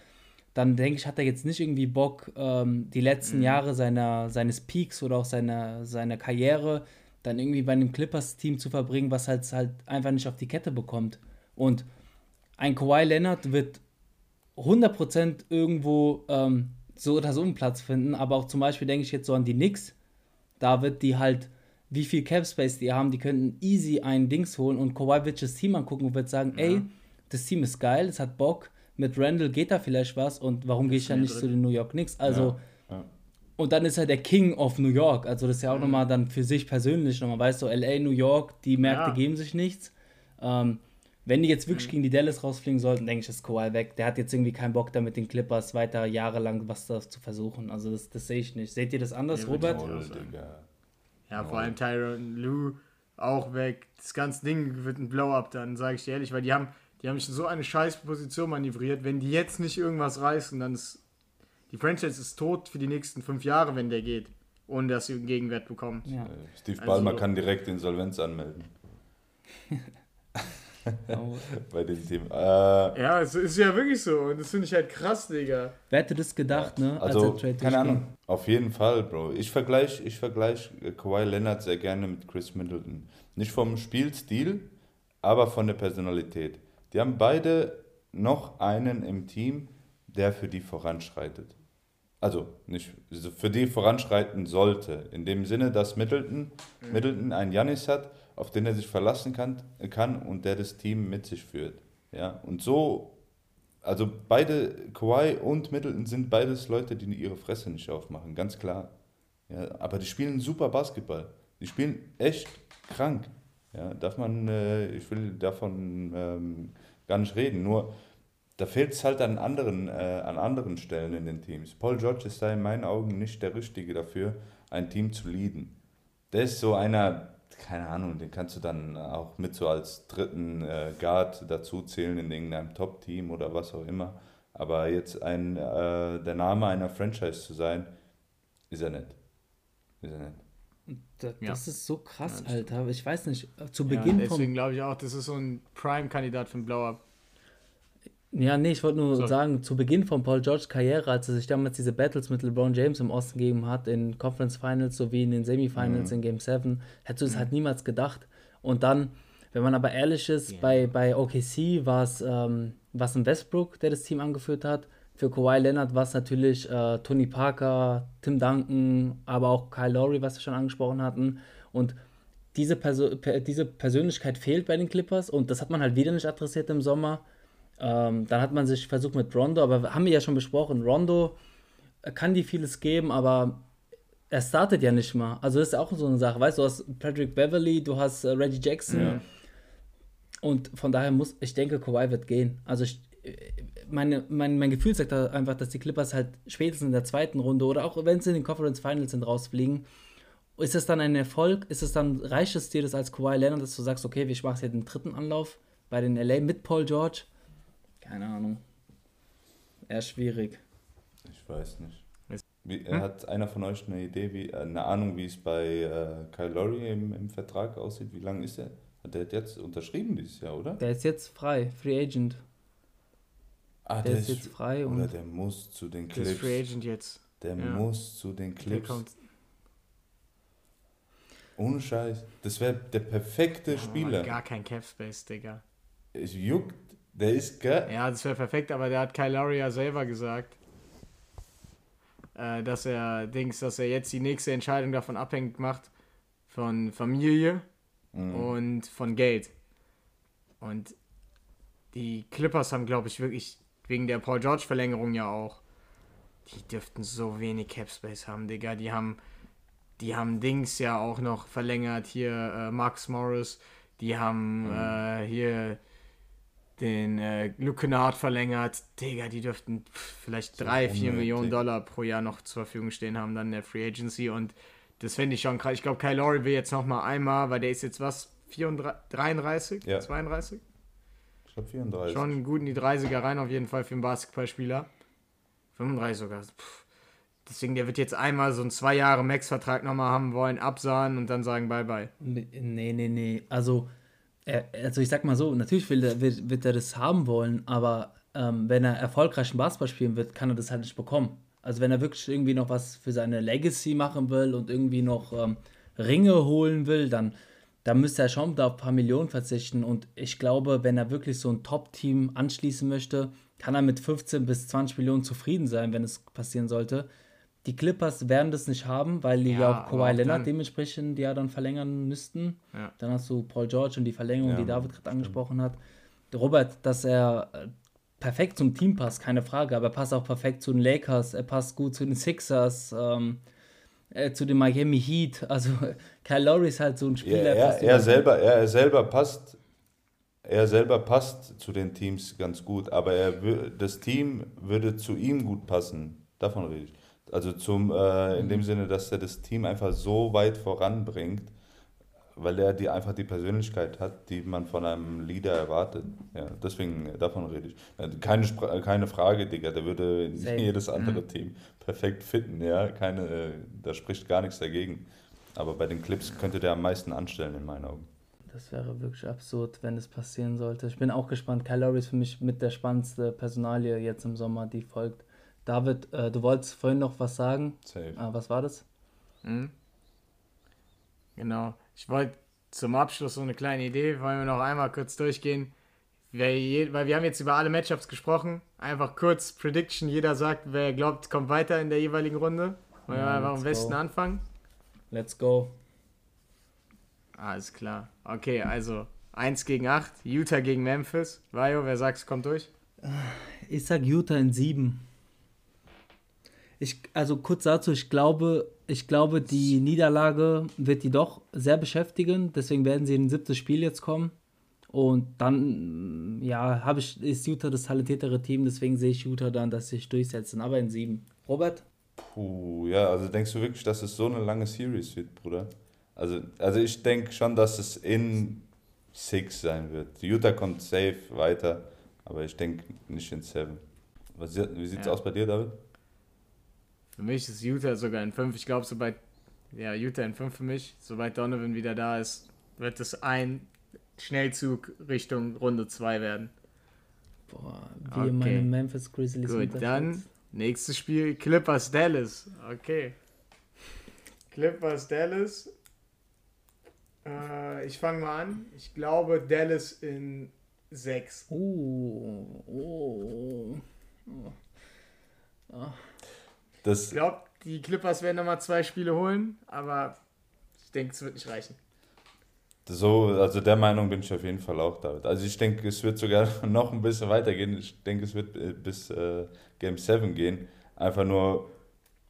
dann denke ich, hat er jetzt nicht irgendwie Bock, ähm, die letzten mhm. Jahre seiner, seines Peaks oder auch seiner, seiner Karriere dann irgendwie bei einem Clippers-Team zu verbringen, was halt, halt einfach nicht auf die Kette bekommt. Und ein Kawhi Leonard wird 100% irgendwo ähm, so oder so einen Platz finden, aber auch zum Beispiel denke ich jetzt so an die Knicks, da wird die halt wie viel Cap Space die haben, die könnten easy ein Dings holen und Kawhi wird das Team angucken und wird sagen, ja. ey, das Team ist geil, es hat Bock, mit Randall geht da vielleicht was und warum gehe ich dann nicht drin. zu den New York Knicks? Also, ja. Ja. und dann ist er der King of New York, also das ist ja auch mhm. nochmal dann für sich persönlich nochmal, weißt du, LA, New York, die Märkte geben sich nichts. Ähm, wenn die jetzt wirklich mhm. gegen die Dallas rausfliegen sollten, denke ich, ist Kawhi weg. Der hat jetzt irgendwie keinen Bock, da mit den Clippers weiter jahrelang was da zu versuchen. Also das, das sehe ich nicht. Seht ihr das anders, Robert? Toll, ja, vor allem Tyron Lou auch weg. Das ganze Ding wird ein Blow-up dann, sage ich dir ehrlich, weil die haben, die haben so eine scheiß Position manövriert. Wenn die jetzt nicht irgendwas reißen, dann ist die Franchise ist tot für die nächsten fünf Jahre, wenn der geht, ohne dass sie einen Gegenwert bekommen. Ja. Äh, Steve Ballmer also, kann direkt Insolvenz anmelden. Bei dem Team. Äh, ja, es ist ja wirklich so. Und das finde ich halt krass, Digga. Wer hätte das gedacht, ja. ne? Also, keine Ahnung. Auf jeden Fall, Bro. Ich vergleiche ich vergleich Kawhi Leonard sehr gerne mit Chris Middleton. Nicht vom Spielstil, aber von der Personalität. Die haben beide noch einen im Team, der für die voranschreitet. Also nicht für die voranschreiten sollte. In dem Sinne, dass Middleton, mhm. Middleton einen Janis hat, auf den er sich verlassen kann, kann und der das Team mit sich führt. Ja, und so, also beide, Kawhi und Middleton sind beides Leute, die ihre Fresse nicht aufmachen, ganz klar. Ja, aber die spielen super Basketball. Die spielen echt krank. Ja, darf man, äh, ich will davon ähm, gar nicht reden, nur da fehlt es halt an anderen, äh, an anderen Stellen in den Teams. Paul George ist da in meinen Augen nicht der Richtige dafür, ein Team zu leaden. Der ist so einer, keine Ahnung, den kannst du dann auch mit so als dritten äh, Guard dazu zählen in irgendeinem Top-Team oder was auch immer. Aber jetzt ein, äh, der Name einer Franchise zu sein, ist er nicht. Ist er nicht. Das, ja. das ist so krass, ja, Alter. Ich weiß nicht, zu Beginn ja, Deswegen glaube ich auch, das ist so ein Prime-Kandidat für ein Blow-Up. Ja, nee, ich wollte nur so. sagen, zu Beginn von Paul George Karriere, als er sich damals diese Battles mit LeBron James im Osten gegeben hat, in Conference Finals sowie in den Semifinals mhm. in Game 7, hättest du es mhm. halt niemals gedacht. Und dann, wenn man aber ehrlich ist, yeah. bei, bei OKC war es ähm, ein Westbrook, der das Team angeführt hat. Für Kawhi Leonard war es natürlich äh, Tony Parker, Tim Duncan, aber auch Kyle Lowry, was wir schon angesprochen hatten. Und diese, Perso diese Persönlichkeit fehlt bei den Clippers und das hat man halt wieder nicht adressiert im Sommer. Ähm, dann hat man sich versucht mit Rondo, aber haben wir ja schon besprochen, Rondo kann die vieles geben, aber er startet ja nicht mal. Also das ist auch so eine Sache, weißt du, du hast Patrick Beverly, du hast äh, Reggie Jackson ja. und von daher muss, ich denke, Kawhi wird gehen. Also ich, meine, mein, mein Gefühl sagt da einfach, dass die Clippers halt spätestens in der zweiten Runde oder auch wenn sie in den Conference Finals sind, rausfliegen. Ist es dann ein Erfolg? Ist es dann, reicht es dir das als Kawhi Leonard, dass du sagst, okay, ich mache jetzt den dritten Anlauf bei den LA mit Paul George? Keine Ahnung. Eher schwierig. Ich weiß nicht. Wie, hm? Hat einer von euch eine Idee, wie, äh, eine Ahnung, wie es bei äh, Kyle Lowry im, im Vertrag aussieht? Wie lange ist er? Hat der jetzt unterschrieben dieses Jahr, oder? Der ist jetzt frei, Free Agent. Ah, der, der ist jetzt frei und. Oder der muss zu den Clips. Der ist Free Agent jetzt. Der ja. muss zu den Clips. Ohne Scheiß. Das wäre der perfekte Ja, Spieler. Gar kein Cap Space, Digga. Es juckt. Der ist geil. Ja, das wäre perfekt, aber der hat Kyle Lowry ja selber gesagt, äh, dass er Dings, dass er jetzt die nächste Entscheidung davon abhängig macht von Familie Mhm. und von Geld. Und die Clippers haben, glaube ich, wirklich wegen der Paul George Verlängerung ja auch. Die dürften so wenig Cap Space haben, Digga. Die haben, die haben Dings ja auch noch verlängert hier äh, Max Morris. Die haben äh, hier den äh, Luke Kennard verlängert. Digga, die dürften pff, vielleicht So drei, vier. Millionen Dollar pro Jahr noch zur Verfügung stehen haben dann in der Free Agency und das fände ich schon krass. Ich glaube, Kyle Lowry will jetzt noch mal einmal, weil der ist jetzt was, 34, 33, Ja. 32? Ich glaube 34. Schon gut in die 30er rein auf jeden Fall für einen Basketballspieler. 35 sogar. Pff. Deswegen, der wird jetzt einmal so einen zwei Jahre Max-Vertrag nochmal haben wollen, absahen und dann sagen Bye-bye. Nee, nee, nee. Also, also ich sag mal so, natürlich will wird, wird er das haben wollen, aber ähm, wenn er erfolgreich im Basketball spielen wird, kann er das halt nicht bekommen. Also wenn er wirklich irgendwie noch was für seine Legacy machen will und irgendwie noch ähm, Ringe holen will, dann, dann müsste er schon da auf ein paar Millionen verzichten. Und ich glaube, wenn er wirklich so ein Top-Team anschließen möchte, kann er mit 15 bis 20 Millionen zufrieden sein, wenn es passieren sollte. Die Clippers werden das nicht haben, weil die ja, Ja, auch Kawhi auch Leonard dann- dementsprechend ja dann verlängern müssten. Ja. Dann hast du Paul George und die Verlängerung, Ja, die David gerade angesprochen hat. Robert, dass er äh, perfekt zum Team passt, keine Frage, aber er passt auch perfekt zu den Lakers, er passt gut zu den Sixers, ähm, äh, zu den Miami Heat. Also Kyle Lowry ist halt so ein Ja, Spieler. er, passt er, überall. selber, er, er selber passt. Er selber passt zu den Teams ganz gut, aber er, das Team würde zu ihm gut passen. Davon rede ich. Also zum, äh, in dem Sinne, dass er das Team einfach so weit voranbringt, weil er die, einfach die Persönlichkeit hat, die man von einem Leader erwartet. Ja, deswegen, davon rede ich. Keine, Spra- keine Frage, Digga, der würde Safe. jedes andere Team perfekt fitten, ja. Keine, äh, da spricht gar nichts dagegen. Aber bei den Clips könnte der am meisten anstellen, in meinen Augen. Das wäre wirklich absurd, wenn es passieren sollte. Ich bin auch gespannt. Kyle Lowry ist für mich mit der spannendste Personalie jetzt im Sommer, die folgt. David, äh, du wolltest vorhin noch was sagen. Safe. Äh, was war das? Mhm. Genau. Ich wollte zum Abschluss so eine kleine Idee, wollen wir noch einmal kurz durchgehen. Wer je, weil wir haben jetzt über alle Matchups gesprochen. Einfach kurz Prediction. Jeder sagt, wer glaubt, kommt weiter in der jeweiligen Runde. Wollen wir einfach am besten go. anfangen? Let's go. Alles klar. Okay, also 1 gegen 8. Utah gegen Memphis. Vajo, wer sagt, es kommt durch? Ich sag Utah in sieben. Ich, also kurz dazu, ich glaube, ich glaube, die Niederlage wird die doch sehr beschäftigen. Deswegen werden sie in ein siebtes Spiel jetzt kommen. Und dann, ja, habe ich, ist Utah das talentiertere Team, deswegen sehe ich Utah dann, dass sie sich durchsetzen. Aber in sieben. Robert? Puh, ja, also denkst du wirklich, dass es so eine lange Series wird, Bruder? Also, also ich denke schon, dass es in Six sein wird. Utah kommt safe weiter, aber ich denke nicht in Seven. Was, wie sieht's Ja. aus bei dir, David? Für mich ist Utah sogar in 5. Ich glaube, sobald, ja, Utah in 5 für mich. Sobald Donovan wieder da ist, wird es ein Schnellzug Richtung Runde 2 werden. Boah, wie Okay. meine Memphis Grizzlies Gut, dann nächstes Spiel Clippers Dallas. Okay. Clippers Dallas. Äh, ich fange mal an. Ich glaube Dallas in 6. Oh, oh, oh. Das, Ich glaube, die Clippers werden nochmal zwei Spiele holen, aber ich denke, es wird nicht reichen. so, also der Meinung bin ich auf jeden Fall auch, David. Also ich denke, es wird sogar noch ein bisschen weitergehen. Ich denke, es wird äh, bis äh, Game 7 gehen. Einfach nur,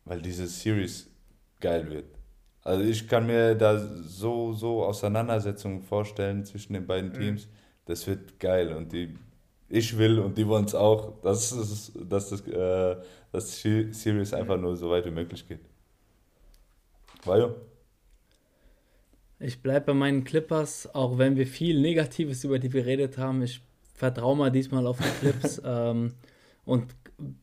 weil diese Series geil wird. Also ich kann mir da so, so Auseinandersetzungen vorstellen zwischen den beiden Teams. Das wird geil und die, ich will und die wollen es auch, dass, es, dass das, äh, dass die Series einfach nur so weit wie möglich geht. Vajo? Ich bleibe bei meinen Clippers, auch wenn wir viel Negatives über die geredet haben. Ich vertraue mal diesmal auf die Clips ähm, und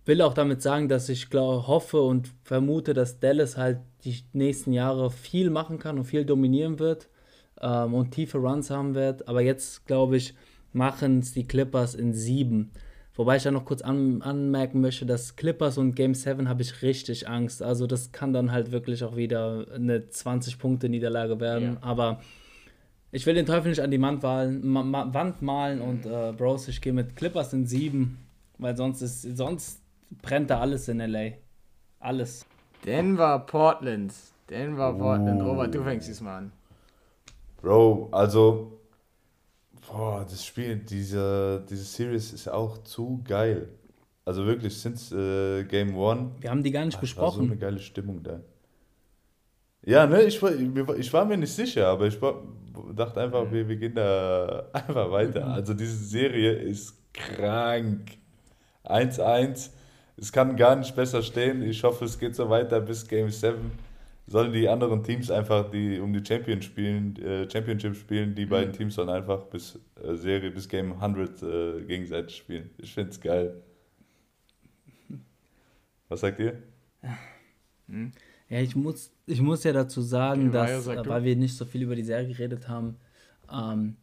will auch damit sagen, dass ich glaub, hoffe und vermute, dass Dallas halt die nächsten Jahre viel machen kann und viel dominieren wird ähm, und tiefe Runs haben wird. Aber jetzt, glaube ich, machen es die Clippers in sieben. Wobei ich da noch kurz an, anmerken möchte, dass Clippers und Game 7 habe ich richtig Angst. Also das kann dann halt wirklich auch wieder eine 20-Punkte-Niederlage werden. Ja. Aber ich will den Teufel nicht an die Wand malen, ma, ma, Wand malen und äh, Bros, ich gehe mit Clippers in 7, weil sonst ist sonst brennt da alles in LA. Alles. Denver, Portland. Denver, Portland. Oh. Robert, du fängst diesmal an. Bro, also Boah, das Spiel, diese, diese Series ist auch zu geil. Also wirklich, since äh, Game One. Wir haben die gar nicht ach, besprochen. War so eine geile Stimmung da. Ja, ne, ich war, ich war mir nicht sicher, aber ich war, dachte einfach, wir, wir gehen da einfach weiter. Mhm. Also diese Serie ist krank. 1-1. Es kann gar nicht besser stehen. Ich hoffe, es geht so weiter bis Game 7 sollen die anderen Teams einfach, die um die Champion spielen, äh, Championship spielen, die mhm. beiden Teams sollen einfach bis äh, Serie, bis Game 100 äh, gegenseitig spielen. Ich finde es geil. Was sagt ihr? Ja, ich muss, ich muss ja dazu sagen, okay, dass, äh, weil wir nicht so viel über die Serie geredet haben, ähm,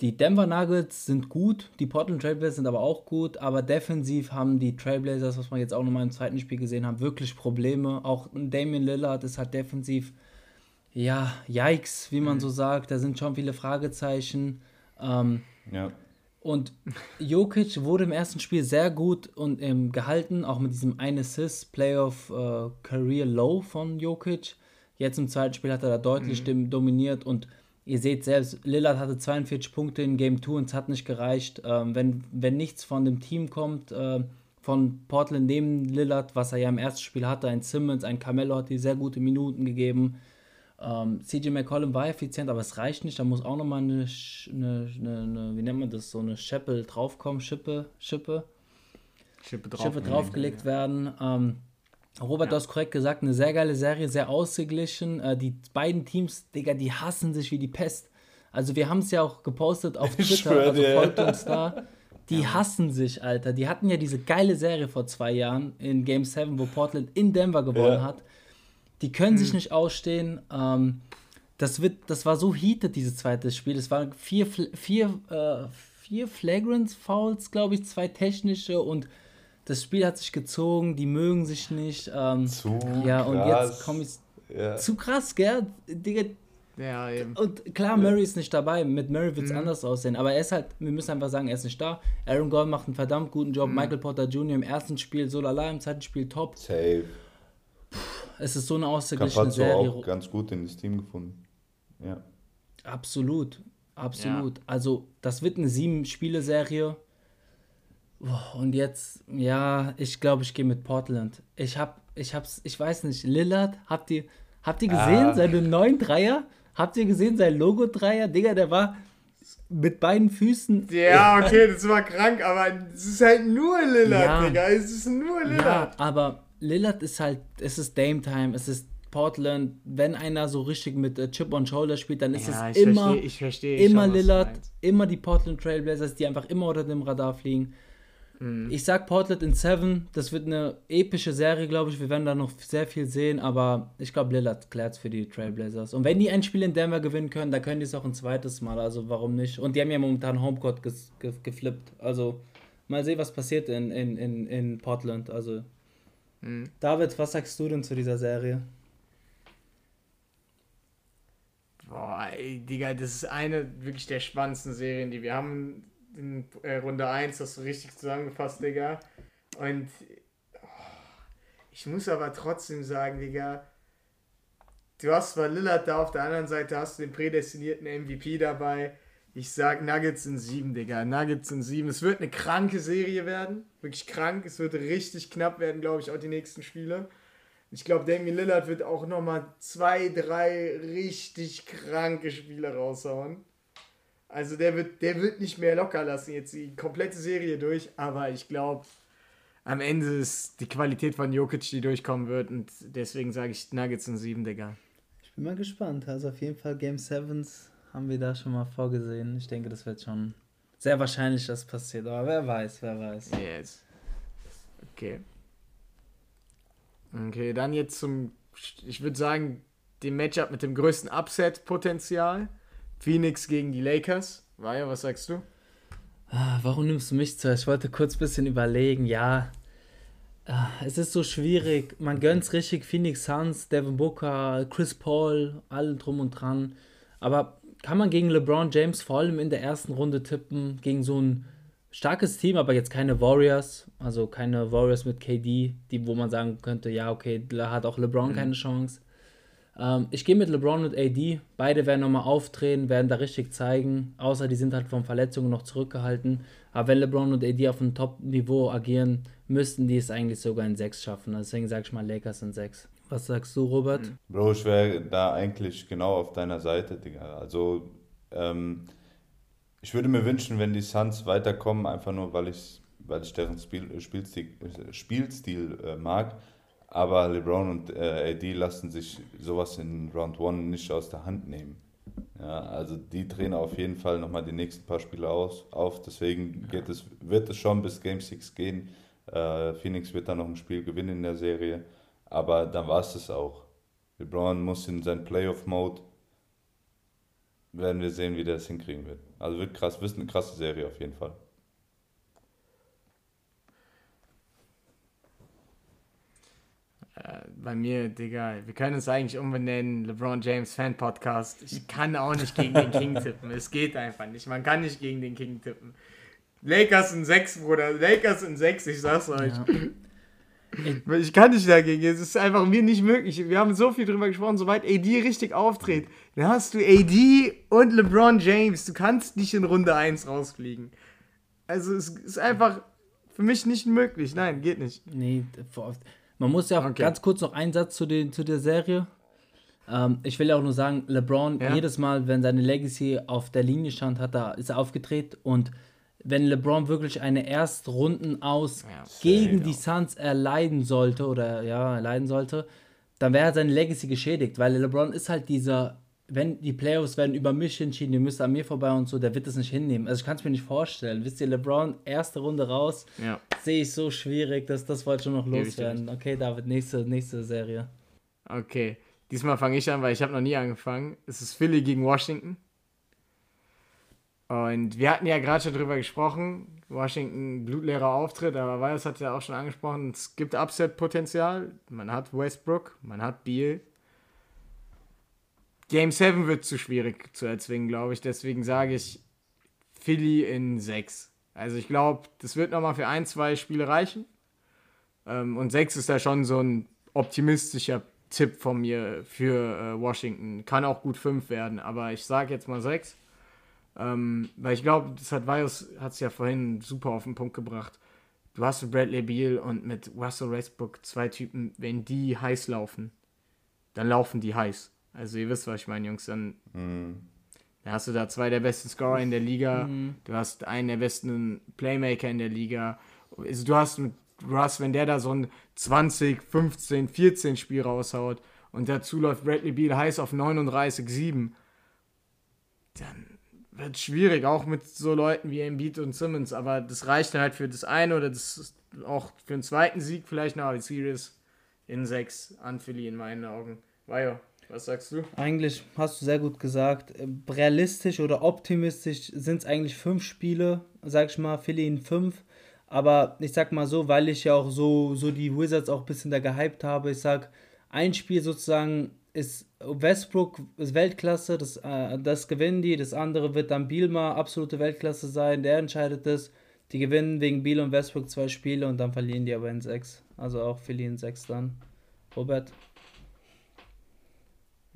die Denver Nuggets sind gut, die Portland Trailblazers sind aber auch gut, aber defensiv haben die Trailblazers, was wir jetzt auch nochmal im zweiten Spiel gesehen haben, wirklich Probleme. Auch Damian Lillard ist halt defensiv, ja, yikes, wie man mhm. so sagt. Da sind schon viele Fragezeichen. Ähm, ja. Und Jokic wurde im ersten Spiel sehr gut und ähm, gehalten, auch mit diesem einen Assist, Playoff äh, Career Low von Jokic. Jetzt im zweiten Spiel hat er da deutlich mhm. dominiert und Ihr seht selbst, Lillard hatte 42 Punkte in Game 2 und es hat nicht gereicht. Ähm, wenn, wenn nichts von dem Team kommt, äh, von Portland neben Lillard, was er ja im ersten Spiel hatte, ein Simmons, ein Carmelo hat die sehr gute Minuten gegeben. Ähm, CJ McCollum war effizient, aber es reicht nicht. Da muss auch nochmal eine, eine, eine, eine, wie nennt man das, so eine Scheppel draufkommen, Schippe, Schippe. Schippe, drauf Schippe draufgelegt ja. werden. Ähm, Robert, ja. du hast korrekt gesagt, eine sehr geile Serie, sehr ausgeglichen. Äh, die beiden Teams, Digga, die hassen sich wie die Pest. Also wir haben es ja auch gepostet auf Twitter, also folgt uns da. Die ja. hassen sich, Alter. Die hatten ja diese geile Serie vor zwei Jahren in Game 7, wo Portland in Denver gewonnen ja. hat. Die können mhm. sich nicht ausstehen. Ähm, das, wird, das war so heated, dieses zweite Spiel. Es waren vier, vier, äh, vier Flagrant Fouls, glaube ich, zwei technische und das Spiel hat sich gezogen, die mögen sich nicht. Ähm, zu ja, krass. und jetzt komme ich. Ja. Zu krass, gell? Digga. Ja, eben. Und klar, Murray ist nicht dabei. Mit Murray wird es mhm. anders aussehen. Aber er ist halt, wir müssen einfach sagen, er ist nicht da. Aaron Gordon macht einen verdammt guten Job. Mhm. Michael Porter Jr. im ersten Spiel so lala, im zweiten Spiel top. Safe. Puh, es ist so eine ausgeglichene Serie. auch ganz gut in das Team gefunden. Ja. Absolut. Absolut. Ja. Also, das wird eine sieben-Spiele-Serie. Und jetzt, ja, ich glaube, ich gehe mit Portland. Ich hab, ich hab's, ich weiß nicht, Lillard, habt ihr, habt ihr gesehen, ah. seine neuen Dreier? Habt ihr gesehen, sein Logo-Dreier? Digga, der war mit beiden Füßen. Ja, okay, das war krank, aber es ist halt nur Lillard, ja. Digga. Es ist nur Lillard. Ja, aber Lillard ist halt, es ist Dame Time, es ist Portland. Wenn einer so richtig mit äh, Chip on Shoulder spielt, dann ist ja, es immer, versteh, ich versteh immer schon, Lillard, immer die Portland Trailblazers, die einfach immer unter dem Radar fliegen. Mhm. Ich sag Portland in Seven. Das wird eine epische Serie, glaube ich. Wir werden da noch sehr viel sehen, aber ich glaube, Lillard klärt es für die Trailblazers. Und wenn die ein Spiel in Denver gewinnen können, dann können die es auch ein zweites Mal. Also warum nicht? Und die haben ja momentan Homecourt ges ge geflippt. Also mal sehen, was passiert in, in, in, in Portland. Also. Mhm. David, was sagst du denn zu dieser Serie? Boah, ey, Digga, das ist eine wirklich der spannendsten Serien, die wir haben in äh, Runde 1, hast du richtig zusammengefasst, Digga. Und oh, ich muss aber trotzdem sagen, Digga, du hast zwar Lillard da, auf der anderen Seite hast du den prädestinierten MVP dabei. Ich sag Nuggets in 7, Digga. Nuggets in 7. Es wird eine kranke Serie werden. Wirklich krank. Es wird richtig knapp werden, glaube ich, auch die nächsten Spiele. Ich glaube, Damien Lillard wird auch nochmal zwei, drei richtig kranke Spiele raushauen. Also der wird, der wird nicht mehr locker lassen, jetzt die komplette Serie durch, aber ich glaube, am Ende ist die Qualität von Jokic, die durchkommen wird und deswegen sage ich Nuggets in 7, Digga. Ich bin mal gespannt. Also auf jeden Fall Game 7 haben wir da schon mal vorgesehen. Ich denke, das wird schon sehr wahrscheinlich, dass passiert, aber wer weiß, wer weiß. Yes. Okay. Okay, dann jetzt zum, ich würde sagen, dem Matchup mit dem größten Upset-Potenzial. Phoenix gegen die Lakers. War ja, was sagst du? Ah, warum nimmst du mich zuerst? Ich wollte kurz ein bisschen überlegen. Ja, ah, es ist so schwierig. Man gönnt richtig Phoenix Suns, Devin Booker, Chris Paul, alle drum und dran. Aber kann man gegen LeBron James vor allem in der ersten Runde tippen? Gegen so ein starkes Team, aber jetzt keine Warriors. Also keine Warriors mit KD, die, wo man sagen könnte, ja, okay, da hat auch LeBron mhm. keine Chance. Ähm, ich gehe mit LeBron und AD. Beide werden nochmal auftreten, werden da richtig zeigen. Außer die sind halt von Verletzungen noch zurückgehalten. Aber wenn LeBron und AD auf einem Top-Niveau agieren, müssten die es eigentlich sogar in 6 schaffen. Deswegen sage ich mal Lakers in 6. Was sagst du, Robert? Hm. Bro, ich wäre da eigentlich genau auf deiner Seite, Digga. Also, ähm, ich würde mir wünschen, wenn die Suns weiterkommen, einfach nur, weil ich, weil ich deren Spiel, Spielstil, Spielstil äh, mag. Aber LeBron und äh, AD lassen sich sowas in Round 1 nicht aus der Hand nehmen. Ja, also die drehen auf jeden Fall nochmal die nächsten paar Spiele aus, auf. Deswegen geht es, wird es schon bis Game 6 gehen. Äh, Phoenix wird dann noch ein Spiel gewinnen in der Serie. Aber dann war es das auch. LeBron muss in sein Playoff-Mode. Werden wir sehen, wie der es hinkriegen wird. Also wird krass, wird eine krasse Serie auf jeden Fall. Bei mir, Digga, wir können uns eigentlich umbenennen, LeBron James Fan Podcast. Ich kann auch nicht gegen den King tippen. Es geht einfach nicht. Man kann nicht gegen den King tippen. Lakers in 6, Bruder. Lakers in 6, ich sag's euch. Ja. Ich kann nicht dagegen. Es ist einfach mir nicht möglich. Wir haben so viel drüber gesprochen, sobald AD richtig auftritt, dann hast du AD und LeBron James. Du kannst nicht in Runde 1 rausfliegen. Also es ist einfach für mich nicht möglich. Nein, geht nicht. Nee, man muss ja auch okay. ganz kurz noch einen Satz zu, den, zu der Serie. Ähm, ich will ja auch nur sagen, LeBron, ja. jedes Mal, wenn seine Legacy auf der Linie stand, hat er, ist er aufgedreht. Und wenn LeBron wirklich eine Erstrunden aus ja, gegen die Suns erleiden sollte oder ja, erleiden sollte, dann wäre seine Legacy geschädigt, weil LeBron ist halt dieser wenn die Playoffs werden über mich entschieden, ihr müsst an mir vorbei und so, der wird das nicht hinnehmen. Also ich kann es mir nicht vorstellen. Wisst ihr, LeBron, erste Runde raus, ja. sehe ich so schwierig, dass das wollte schon noch loswerden. Okay, David, nächste, nächste Serie. Okay, diesmal fange ich an, weil ich habe noch nie angefangen. Es ist Philly gegen Washington. Und wir hatten ja gerade schon drüber gesprochen, Washington blutleerer Auftritt, aber Weiß hat ja auch schon angesprochen, es gibt Upset-Potenzial. Man hat Westbrook, man hat Beal, Game 7 wird zu schwierig zu erzwingen, glaube ich. Deswegen sage ich Philly in 6. Also ich glaube, das wird nochmal für ein, zwei Spiele reichen. Ähm, und 6 ist da schon so ein optimistischer Tipp von mir für äh, Washington. Kann auch gut 5 werden, aber ich sage jetzt mal 6. Ähm, weil ich glaube, das hat Vios hat es ja vorhin super auf den Punkt gebracht. Du hast mit Bradley Beal und mit Russell Westbrook zwei Typen, wenn die heiß laufen, dann laufen die heiß. Also ihr wisst, was ich meine, Jungs. Dann, mhm. dann hast du da zwei der besten Scorer in der Liga. Mhm. Du hast einen der besten Playmaker in der Liga. Also du hast mit Russ, wenn der da so ein 20, 15, 14 Spiel raushaut und dazu läuft Bradley Beal heiß auf 39, 7, dann wird es schwierig, auch mit so Leuten wie Embiid und Simmons. Aber das reicht dann halt für das eine oder das auch für einen zweiten Sieg vielleicht noch. Die Series in 6 an Philly in meinen Augen. War ja. Was sagst du? Eigentlich hast du sehr gut gesagt. Realistisch oder optimistisch sind es eigentlich fünf Spiele, sag ich mal, Philly in fünf. Aber ich sag mal so, weil ich ja auch so, so die Wizards auch ein bisschen da gehypt habe, ich sag, ein Spiel sozusagen ist Westbrook ist Weltklasse, das, äh, das gewinnen die, das andere wird dann Bielma absolute Weltklasse sein, der entscheidet es. Die gewinnen wegen Biel und Westbrook zwei Spiele und dann verlieren die aber in sechs. Also auch in sechs dann. Robert?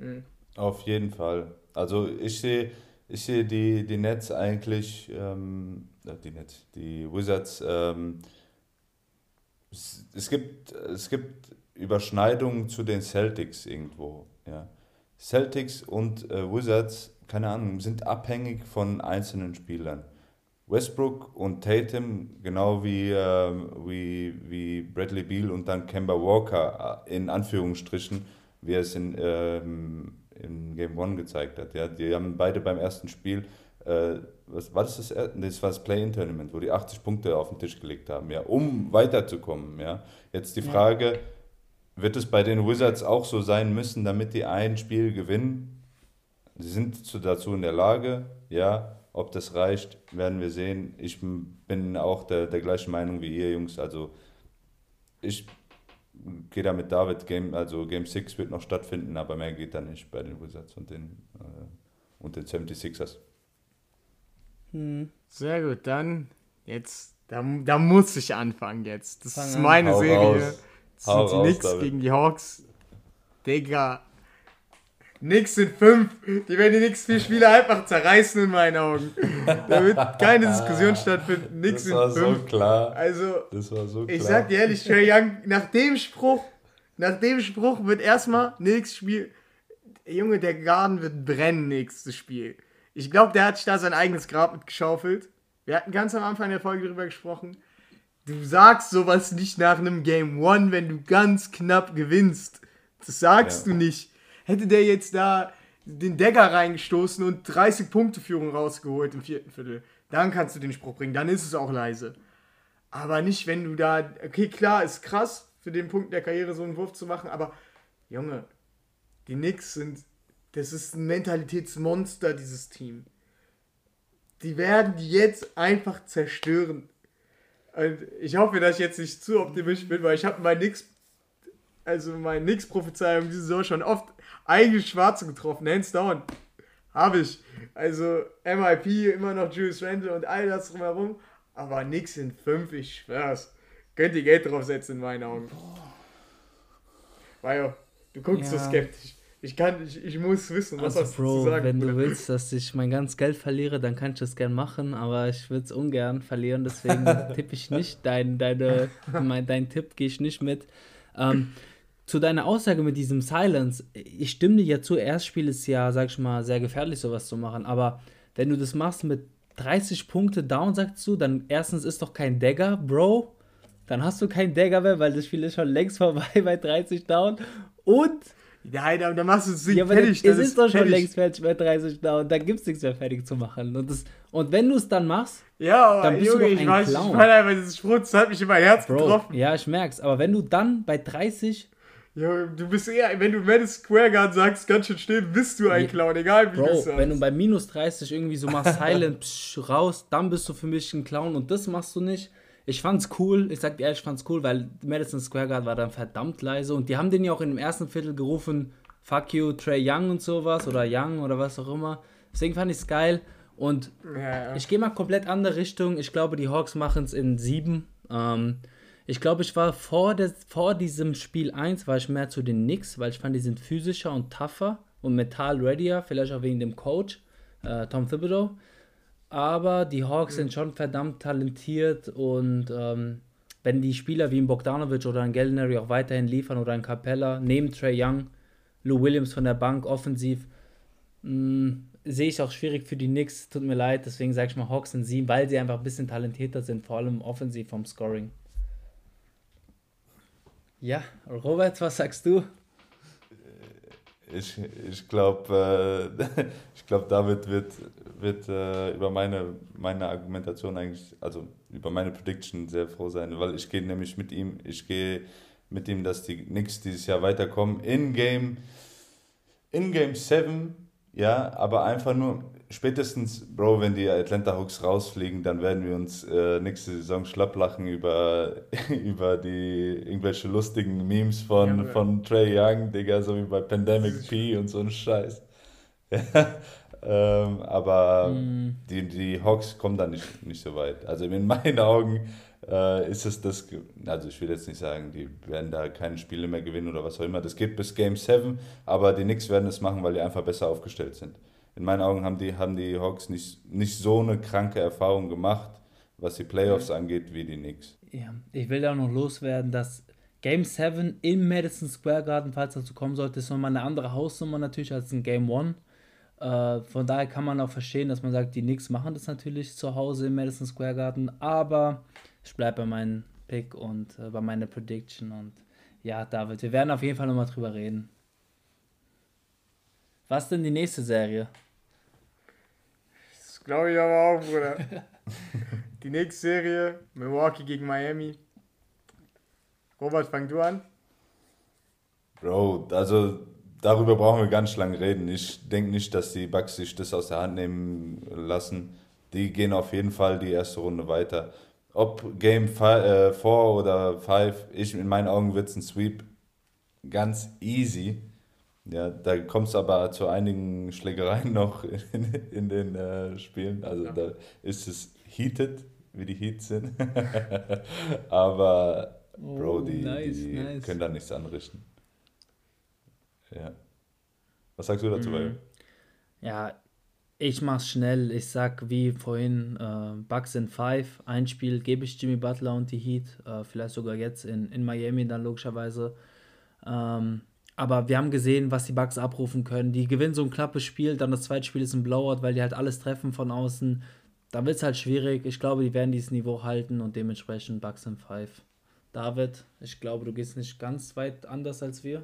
Mhm. Auf jeden Fall. Also ich sehe ich sehe die, die Nets eigentlich, ähm, äh, die Nets, die Wizards, ähm, es, es, gibt, es gibt Überschneidungen zu den Celtics irgendwo. Ja. Celtics und äh, Wizards, keine Ahnung, sind abhängig von einzelnen Spielern. Westbrook und Tatum, genau wie, äh, wie, wie Bradley Beal und dann Kemba Walker äh, in Anführungsstrichen, wie er es in, ähm, in Game One gezeigt hat. Ja, die haben beide beim ersten Spiel, äh, was war das? Das, das war das Play-In-Tournament, wo die 80 Punkte auf den Tisch gelegt haben, ja, um weiterzukommen. Ja. Jetzt die Frage, wird es bei den Wizards auch so sein müssen, damit die ein Spiel gewinnen? Sie sind dazu in der Lage, ja, ob das reicht, werden wir sehen. Ich bin auch der, der gleichen Meinung wie ihr Jungs. Also ich gehe da mit David, Game, also Game 6 wird noch stattfinden, aber mehr geht da nicht bei den Wizards und den, äh, und den 76ers. Hm. Sehr gut, dann jetzt, da, da muss ich anfangen jetzt. Das Fang ist meine Serie. Raus. Das Hau sind die Knicks gegen die Hawks. Digga, Nix sind fünf. Die werden die nächsten vier Spiele einfach zerreißen in meinen Augen. Da wird keine Diskussion stattfinden. Nix sind fünf. Das war so klar. Also, das war so klar. ich sag dir ehrlich, Trey Young, nach dem Spruch, nach dem Spruch wird erstmal nächstes Spiel. Junge, der Garten wird brennen nächstes Spiel. Ich glaube, der hat sich da sein eigenes Grab mitgeschaufelt. Wir hatten ganz am Anfang der Folge darüber gesprochen. Du sagst sowas nicht nach einem Game One, wenn du ganz knapp gewinnst. Das sagst ja. du nicht hätte der jetzt da den Dagger reingestoßen und 30 Punkte Führung rausgeholt im vierten Viertel, dann kannst du den Spruch bringen, dann ist es auch leise. Aber nicht, wenn du da, okay, klar, ist krass, für den Punkt der Karriere so einen Wurf zu machen, aber Junge, die Knicks sind, das ist ein Mentalitätsmonster, dieses Team. Die werden die jetzt einfach zerstören. Und ich hoffe, dass ich jetzt nicht zu optimistisch bin, weil ich habe mein Knicks, also mein Knicks-Prophezeiung diese Saison schon oft eigentlich Schwarze getroffen, hands down. Habe ich. Also MIP, immer noch Julius Randle und all das drumherum. Aber nix in fünf, ich schwör's. Könnt ihr Geld draufsetzen in meinen Augen. Weil du guckst ja. so skeptisch. Ich kann, ich, ich muss wissen, was also, Bro, zu sagen. Wenn du willst, dass ich mein ganzes Geld verliere, dann kann ich das gern machen, aber ich würde es ungern verlieren, deswegen tippe ich nicht. Dein, deine, mein, dein Tipp gehe ich nicht mit. Ähm, zu deiner Aussage mit diesem Silence, ich stimme dir ja zu, Erstspiel ist ja, sag ich mal, sehr gefährlich, sowas zu machen, aber wenn du das machst mit 30 Punkte down, sagst du, dann erstens ist doch kein Dagger, Bro. Dann hast du keinen Dagger mehr, weil das Spiel ist schon längst vorbei bei 30 down. Und. Nein, aber dann machst du es nicht ja, fertig. Es ist, ist doch schon fertig. längst fertig bei 30 down. Da gibt es nichts mehr fertig zu machen. Und, das, und wenn du es dann machst, ja, dann bist Junge, du doch ein ich weiß, Clown. Ich meine dieses das hat mich in mein Herz Bro, getroffen. Ja, ich merk's. Aber wenn du dann bei 30 ja, du bist eher, wenn du Madison Square Garden sagst, ganz schön still, bist du ein Clown, egal wie Bro, du sagst. wenn du bei minus 30 irgendwie so machst, silent, psch, raus, dann bist du für mich ein Clown und das machst du nicht. Ich fand's cool, ich sag dir ehrlich, ich fand's cool, weil Madison Square Garden war dann verdammt leise und die haben den ja auch in dem ersten Viertel gerufen, fuck you, Trey Young und sowas oder Young oder was auch immer. Deswegen fand ich's geil und ja, ja. ich gehe mal komplett andere Richtung. Ich glaube, die Hawks machen es in sieben. Ähm, ich glaube, ich war vor, des, vor diesem Spiel 1 war ich mehr zu den Knicks, weil ich fand, die sind physischer und tougher und mental readier, vielleicht auch wegen dem Coach, äh, Tom Thibodeau. Aber die Hawks mhm. sind schon verdammt talentiert und ähm, wenn die Spieler wie ein Bogdanovic oder ein Gallinari auch weiterhin liefern oder ein Capella, neben Trey Young, Lou Williams von der Bank offensiv, mm, sehe ich auch schwierig für die Knicks. Tut mir leid, deswegen sage ich mal Hawks in 7, weil sie einfach ein bisschen talentierter sind, vor allem offensiv vom Scoring. Ja, Robert, was sagst du? Ich, ich glaube, äh, glaub, David wird, wird äh, über meine, meine Argumentation eigentlich, also über meine Prediction sehr froh sein, weil ich gehe nämlich mit ihm, ich gehe mit ihm, dass die Knicks dieses Jahr weiterkommen. In Game, in Game 7, ja, aber einfach nur, spätestens, Bro, wenn die Atlanta Hawks rausfliegen, dann werden wir uns äh, nächste Saison schlapplachen über, über die irgendwelche lustigen Memes von, ja, von Trey Young, Digga, so wie bei Pandemic P und so ein Scheiß. ähm, aber mm. die, die Hawks kommen da nicht, nicht so weit. Also in meinen Augen äh, ist es das, also ich will jetzt nicht sagen, die werden da keine Spiele mehr gewinnen oder was auch immer. Das geht bis Game 7, aber die Knicks werden es machen, weil die einfach besser aufgestellt sind in meinen Augen haben die, haben die Hawks nicht, nicht so eine kranke Erfahrung gemacht, was die Playoffs angeht, wie die Knicks. Ja, ich will da noch loswerden, dass Game 7 im Madison Square Garden, falls dazu kommen sollte, ist nochmal eine andere Hausnummer natürlich als in Game 1. Äh, von daher kann man auch verstehen, dass man sagt, die Knicks machen das natürlich zu Hause im Madison Square Garden, aber ich bleibe bei meinem Pick und äh, bei meiner Prediction und ja, David, wir werden auf jeden Fall nochmal drüber reden. Was denn die nächste Serie? Das glaube ich aber auch, Bruder. die nächste Serie, Milwaukee gegen Miami. Robert, fang du an. Bro, also darüber brauchen wir ganz lange reden. Ich denke nicht, dass die Bucks sich das aus der Hand nehmen lassen. Die gehen auf jeden Fall die erste Runde weiter. Ob Game 4 äh, oder 5, ich in meinen Augen wird es ein Sweep ganz easy. Ja, da kommt es aber zu einigen Schlägereien noch in, in den äh, Spielen. Also ja. da ist es heated, wie die Heats sind. aber Bro, oh, die, nice, die nice. können da nichts anrichten. Ja. Was sagst du dazu, mhm. Ja, ich mach's schnell. Ich sag wie vorhin, äh, Bucks in 5. Ein Spiel gebe ich Jimmy Butler und die Heat. Äh, vielleicht sogar jetzt in, in Miami dann logischerweise. Ähm, aber wir haben gesehen, was die Bucks abrufen können. Die gewinnen so ein knappes Spiel, dann das zweite Spiel ist ein Blowout, weil die halt alles treffen von außen. Da wird es halt schwierig. Ich glaube, die werden dieses Niveau halten und dementsprechend Bucks in 5. David, ich glaube, du gehst nicht ganz weit anders als wir.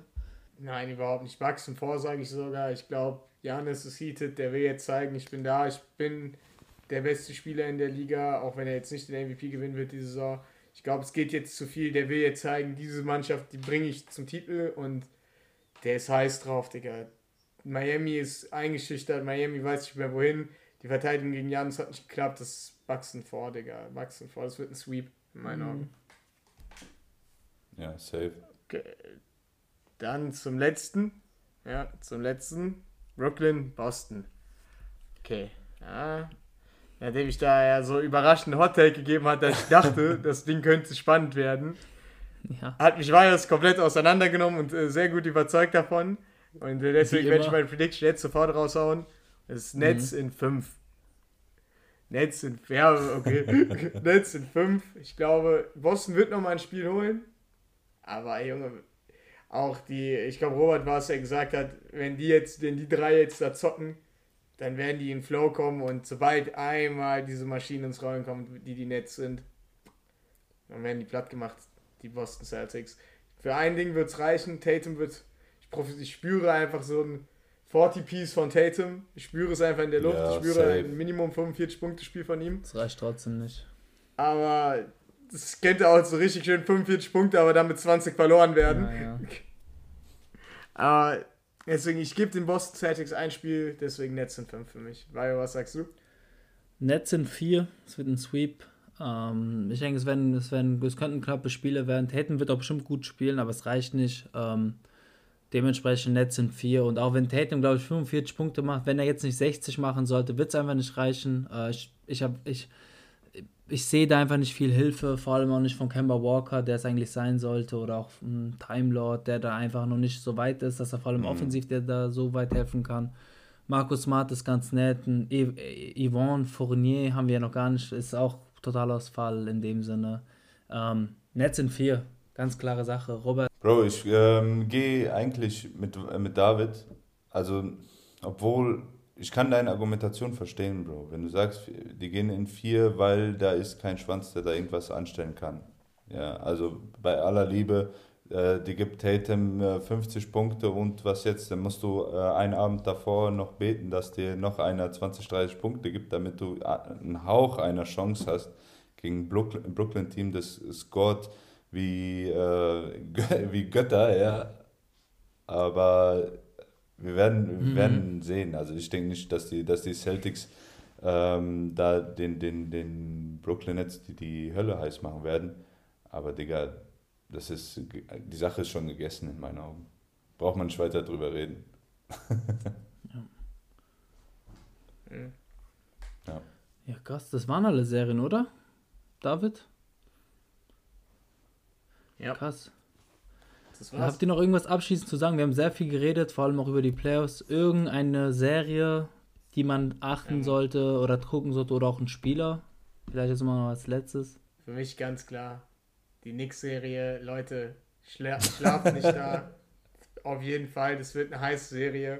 Nein, überhaupt nicht. Bucks in 4 sage ich sogar. Ich glaube, Janis ist heated, der will jetzt zeigen, ich bin da, ich bin der beste Spieler in der Liga, auch wenn er jetzt nicht den MVP gewinnen wird diese Saison. Ich glaube, es geht jetzt zu viel. Der will jetzt zeigen, diese Mannschaft, die bringe ich zum Titel und der ist heiß drauf, Digga. Miami ist eingeschüchtert, Miami weiß nicht mehr wohin. Die Verteidigung gegen Janis hat nicht geklappt, das wachsen vor, Digga. Wachsen vor, das wird ein Sweep, in meinen mhm. Augen. Ja, safe. Okay. Dann zum letzten. Ja, zum letzten. Brooklyn, Boston. Okay. Ja. Nachdem ich da ja so überraschend Hot Take gegeben hat, dass ich dachte, das Ding könnte spannend werden, ja. hat mich Wires komplett auseinandergenommen und äh, sehr gut überzeugt davon. Und äh, deswegen werde ich meine Prediction jetzt sofort raushauen. Das ist Netz mhm. in 5. Netz in, ja, okay. Netz in 5. Ich glaube, Boston wird nochmal ein Spiel holen. Aber Junge, auch die, ich glaube, Robert war es, der gesagt hat, wenn die jetzt, wenn die drei jetzt da zocken, dann werden die in Flow kommen und sobald einmal diese Maschinen ins Rollen kommen, die die Netz sind, dann werden die platt gemacht, die Boston Celtics. Für ein Ding wird es reichen, Tatum wird, ich, ich spüre einfach so ein 40-Piece von Tatum, ich spüre es einfach in der Luft, ja, ich spüre safe. ein Minimum 45-Punkte-Spiel von ihm. Das reicht trotzdem nicht. Aber das könnte auch so richtig schön 45 Punkte, aber dann mit 20 verloren werden. Ja, ja. aber deswegen, ich gebe den Boston Celtics ein Spiel, deswegen Netz sind 5 für mich. Vajo, was sagst du? Netz sind 4, es wird ein Sweep. Ähm, ich denke, es, werden, es, werden, es könnten knappe Spiele werden. Tatum wird auch bestimmt gut spielen, aber es reicht nicht. Ähm, dementsprechend Netz sind 4. Und auch wenn Tatum, glaube ich, 45 Punkte macht, wenn er jetzt nicht 60 machen sollte, wird es einfach nicht reichen. Äh, ich ich. Ich, ich sehe da einfach nicht viel Hilfe, vor allem auch nicht von Kemba Walker, der es eigentlich sein sollte, oder auch ein Time Lord, der da einfach noch nicht so weit ist, dass er vor allem mhm. offensiv der da so weit helfen kann. Markus Smart ist ganz nett, Yvonne Fournier haben wir ja noch gar nicht, ist auch Totalausfall in dem Sinne. Ähm, Netz sind vier, ganz klare Sache. Robert. Bro, ich ähm, gehe eigentlich mit, äh, mit David, also obwohl ich kann deine Argumentation verstehen, Bro. Wenn du sagst, die gehen in vier, weil da ist kein Schwanz, der da irgendwas anstellen kann. Ja, also bei aller Liebe, äh, die gibt Tatum äh, 50 Punkte und was jetzt, dann musst du äh, einen Abend davor noch beten, dass dir noch einer 20, 30 Punkte gibt, damit du äh, einen Hauch einer Chance hast gegen Brooklyn, Brooklyn Team, das scored wie, äh, wie Götter, ja. Aber wir werden, wir mhm. werden sehen. Also ich denke nicht, dass die, dass die Celtics ähm, da den, den, den Brooklyn Nets die, die Hölle heiß machen werden. Aber Digga, das ist, die Sache ist schon gegessen in meinen Augen. Braucht man nicht weiter drüber reden. ja. ja. Ja, krass, das waren alle Serien, oder? David? Ja. Krass. Habt ihr noch irgendwas abschließend zu sagen? Wir haben sehr viel geredet, vor allem auch über die Playoffs. Irgendeine Serie, die man achten ja. sollte oder gucken sollte oder auch ein Spieler? Vielleicht jetzt mal noch als letztes. Für mich ganz klar. Die Knicks-Serie, Leute, schla schlaft nicht da. Auf jeden Fall, das wird eine heiße Serie.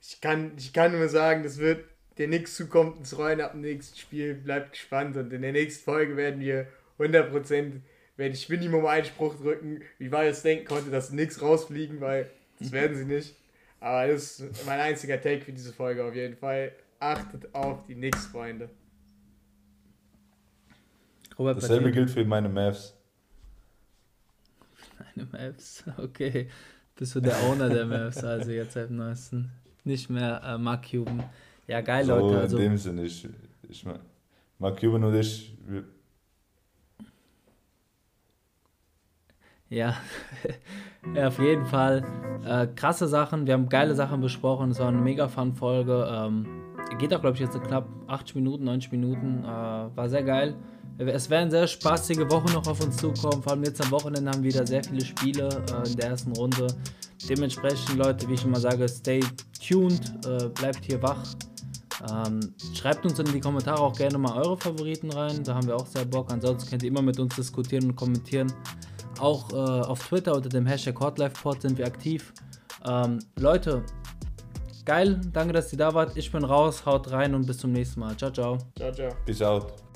Ich kann, ich kann nur sagen, das wird der Knicks zukommt ins Rollen ab dem nächsten Spiel. Bleibt gespannt und in der nächsten Folge werden wir 100% werde ich Minimum einen Spruch drücken, wie weit es denken konnte, dass nichts rausfliegen, weil das werden sie nicht. Aber das ist mein einziger Take für diese Folge auf jeden Fall. Achtet auf die Knicks, Freunde. Robert, Dasselbe gilt für meine Mavs. Meine Mavs, okay. Bist du der Owner der Mavs, also jetzt seit neuesten. Nicht mehr äh, Mark Cuban. Ja, geil, so, Leute. Also, in dem Sinne, ich, ich mein, Mark Cuban und ich, wir, Ja, ja auf jeden Fall. Äh, krasse Sachen, wir haben geile Sachen besprochen. Es war eine mega Fun-Folge. Ähm, geht auch, glaube ich, jetzt knapp 80 Minuten, 90 Minuten. Äh, war sehr geil. Es werden sehr spaßige Wochen noch auf uns zukommen. Vor allem jetzt am Wochenende haben wir wieder sehr viele Spiele äh, in der ersten Runde. Dementsprechend, Leute, wie ich immer sage, stay tuned, äh, bleibt hier wach. Ähm, schreibt uns in die Kommentare auch gerne mal eure Favoriten rein. Da haben wir auch sehr Bock. Ansonsten könnt ihr immer mit uns diskutieren und kommentieren. Auch äh, auf Twitter unter dem Hashtag HotLifePod sind wir aktiv. Ähm, Leute, geil, danke, dass ihr da wart. Ich bin raus, haut rein und bis zum nächsten Mal. Ciao, ciao. Ciao, ciao. Peace out.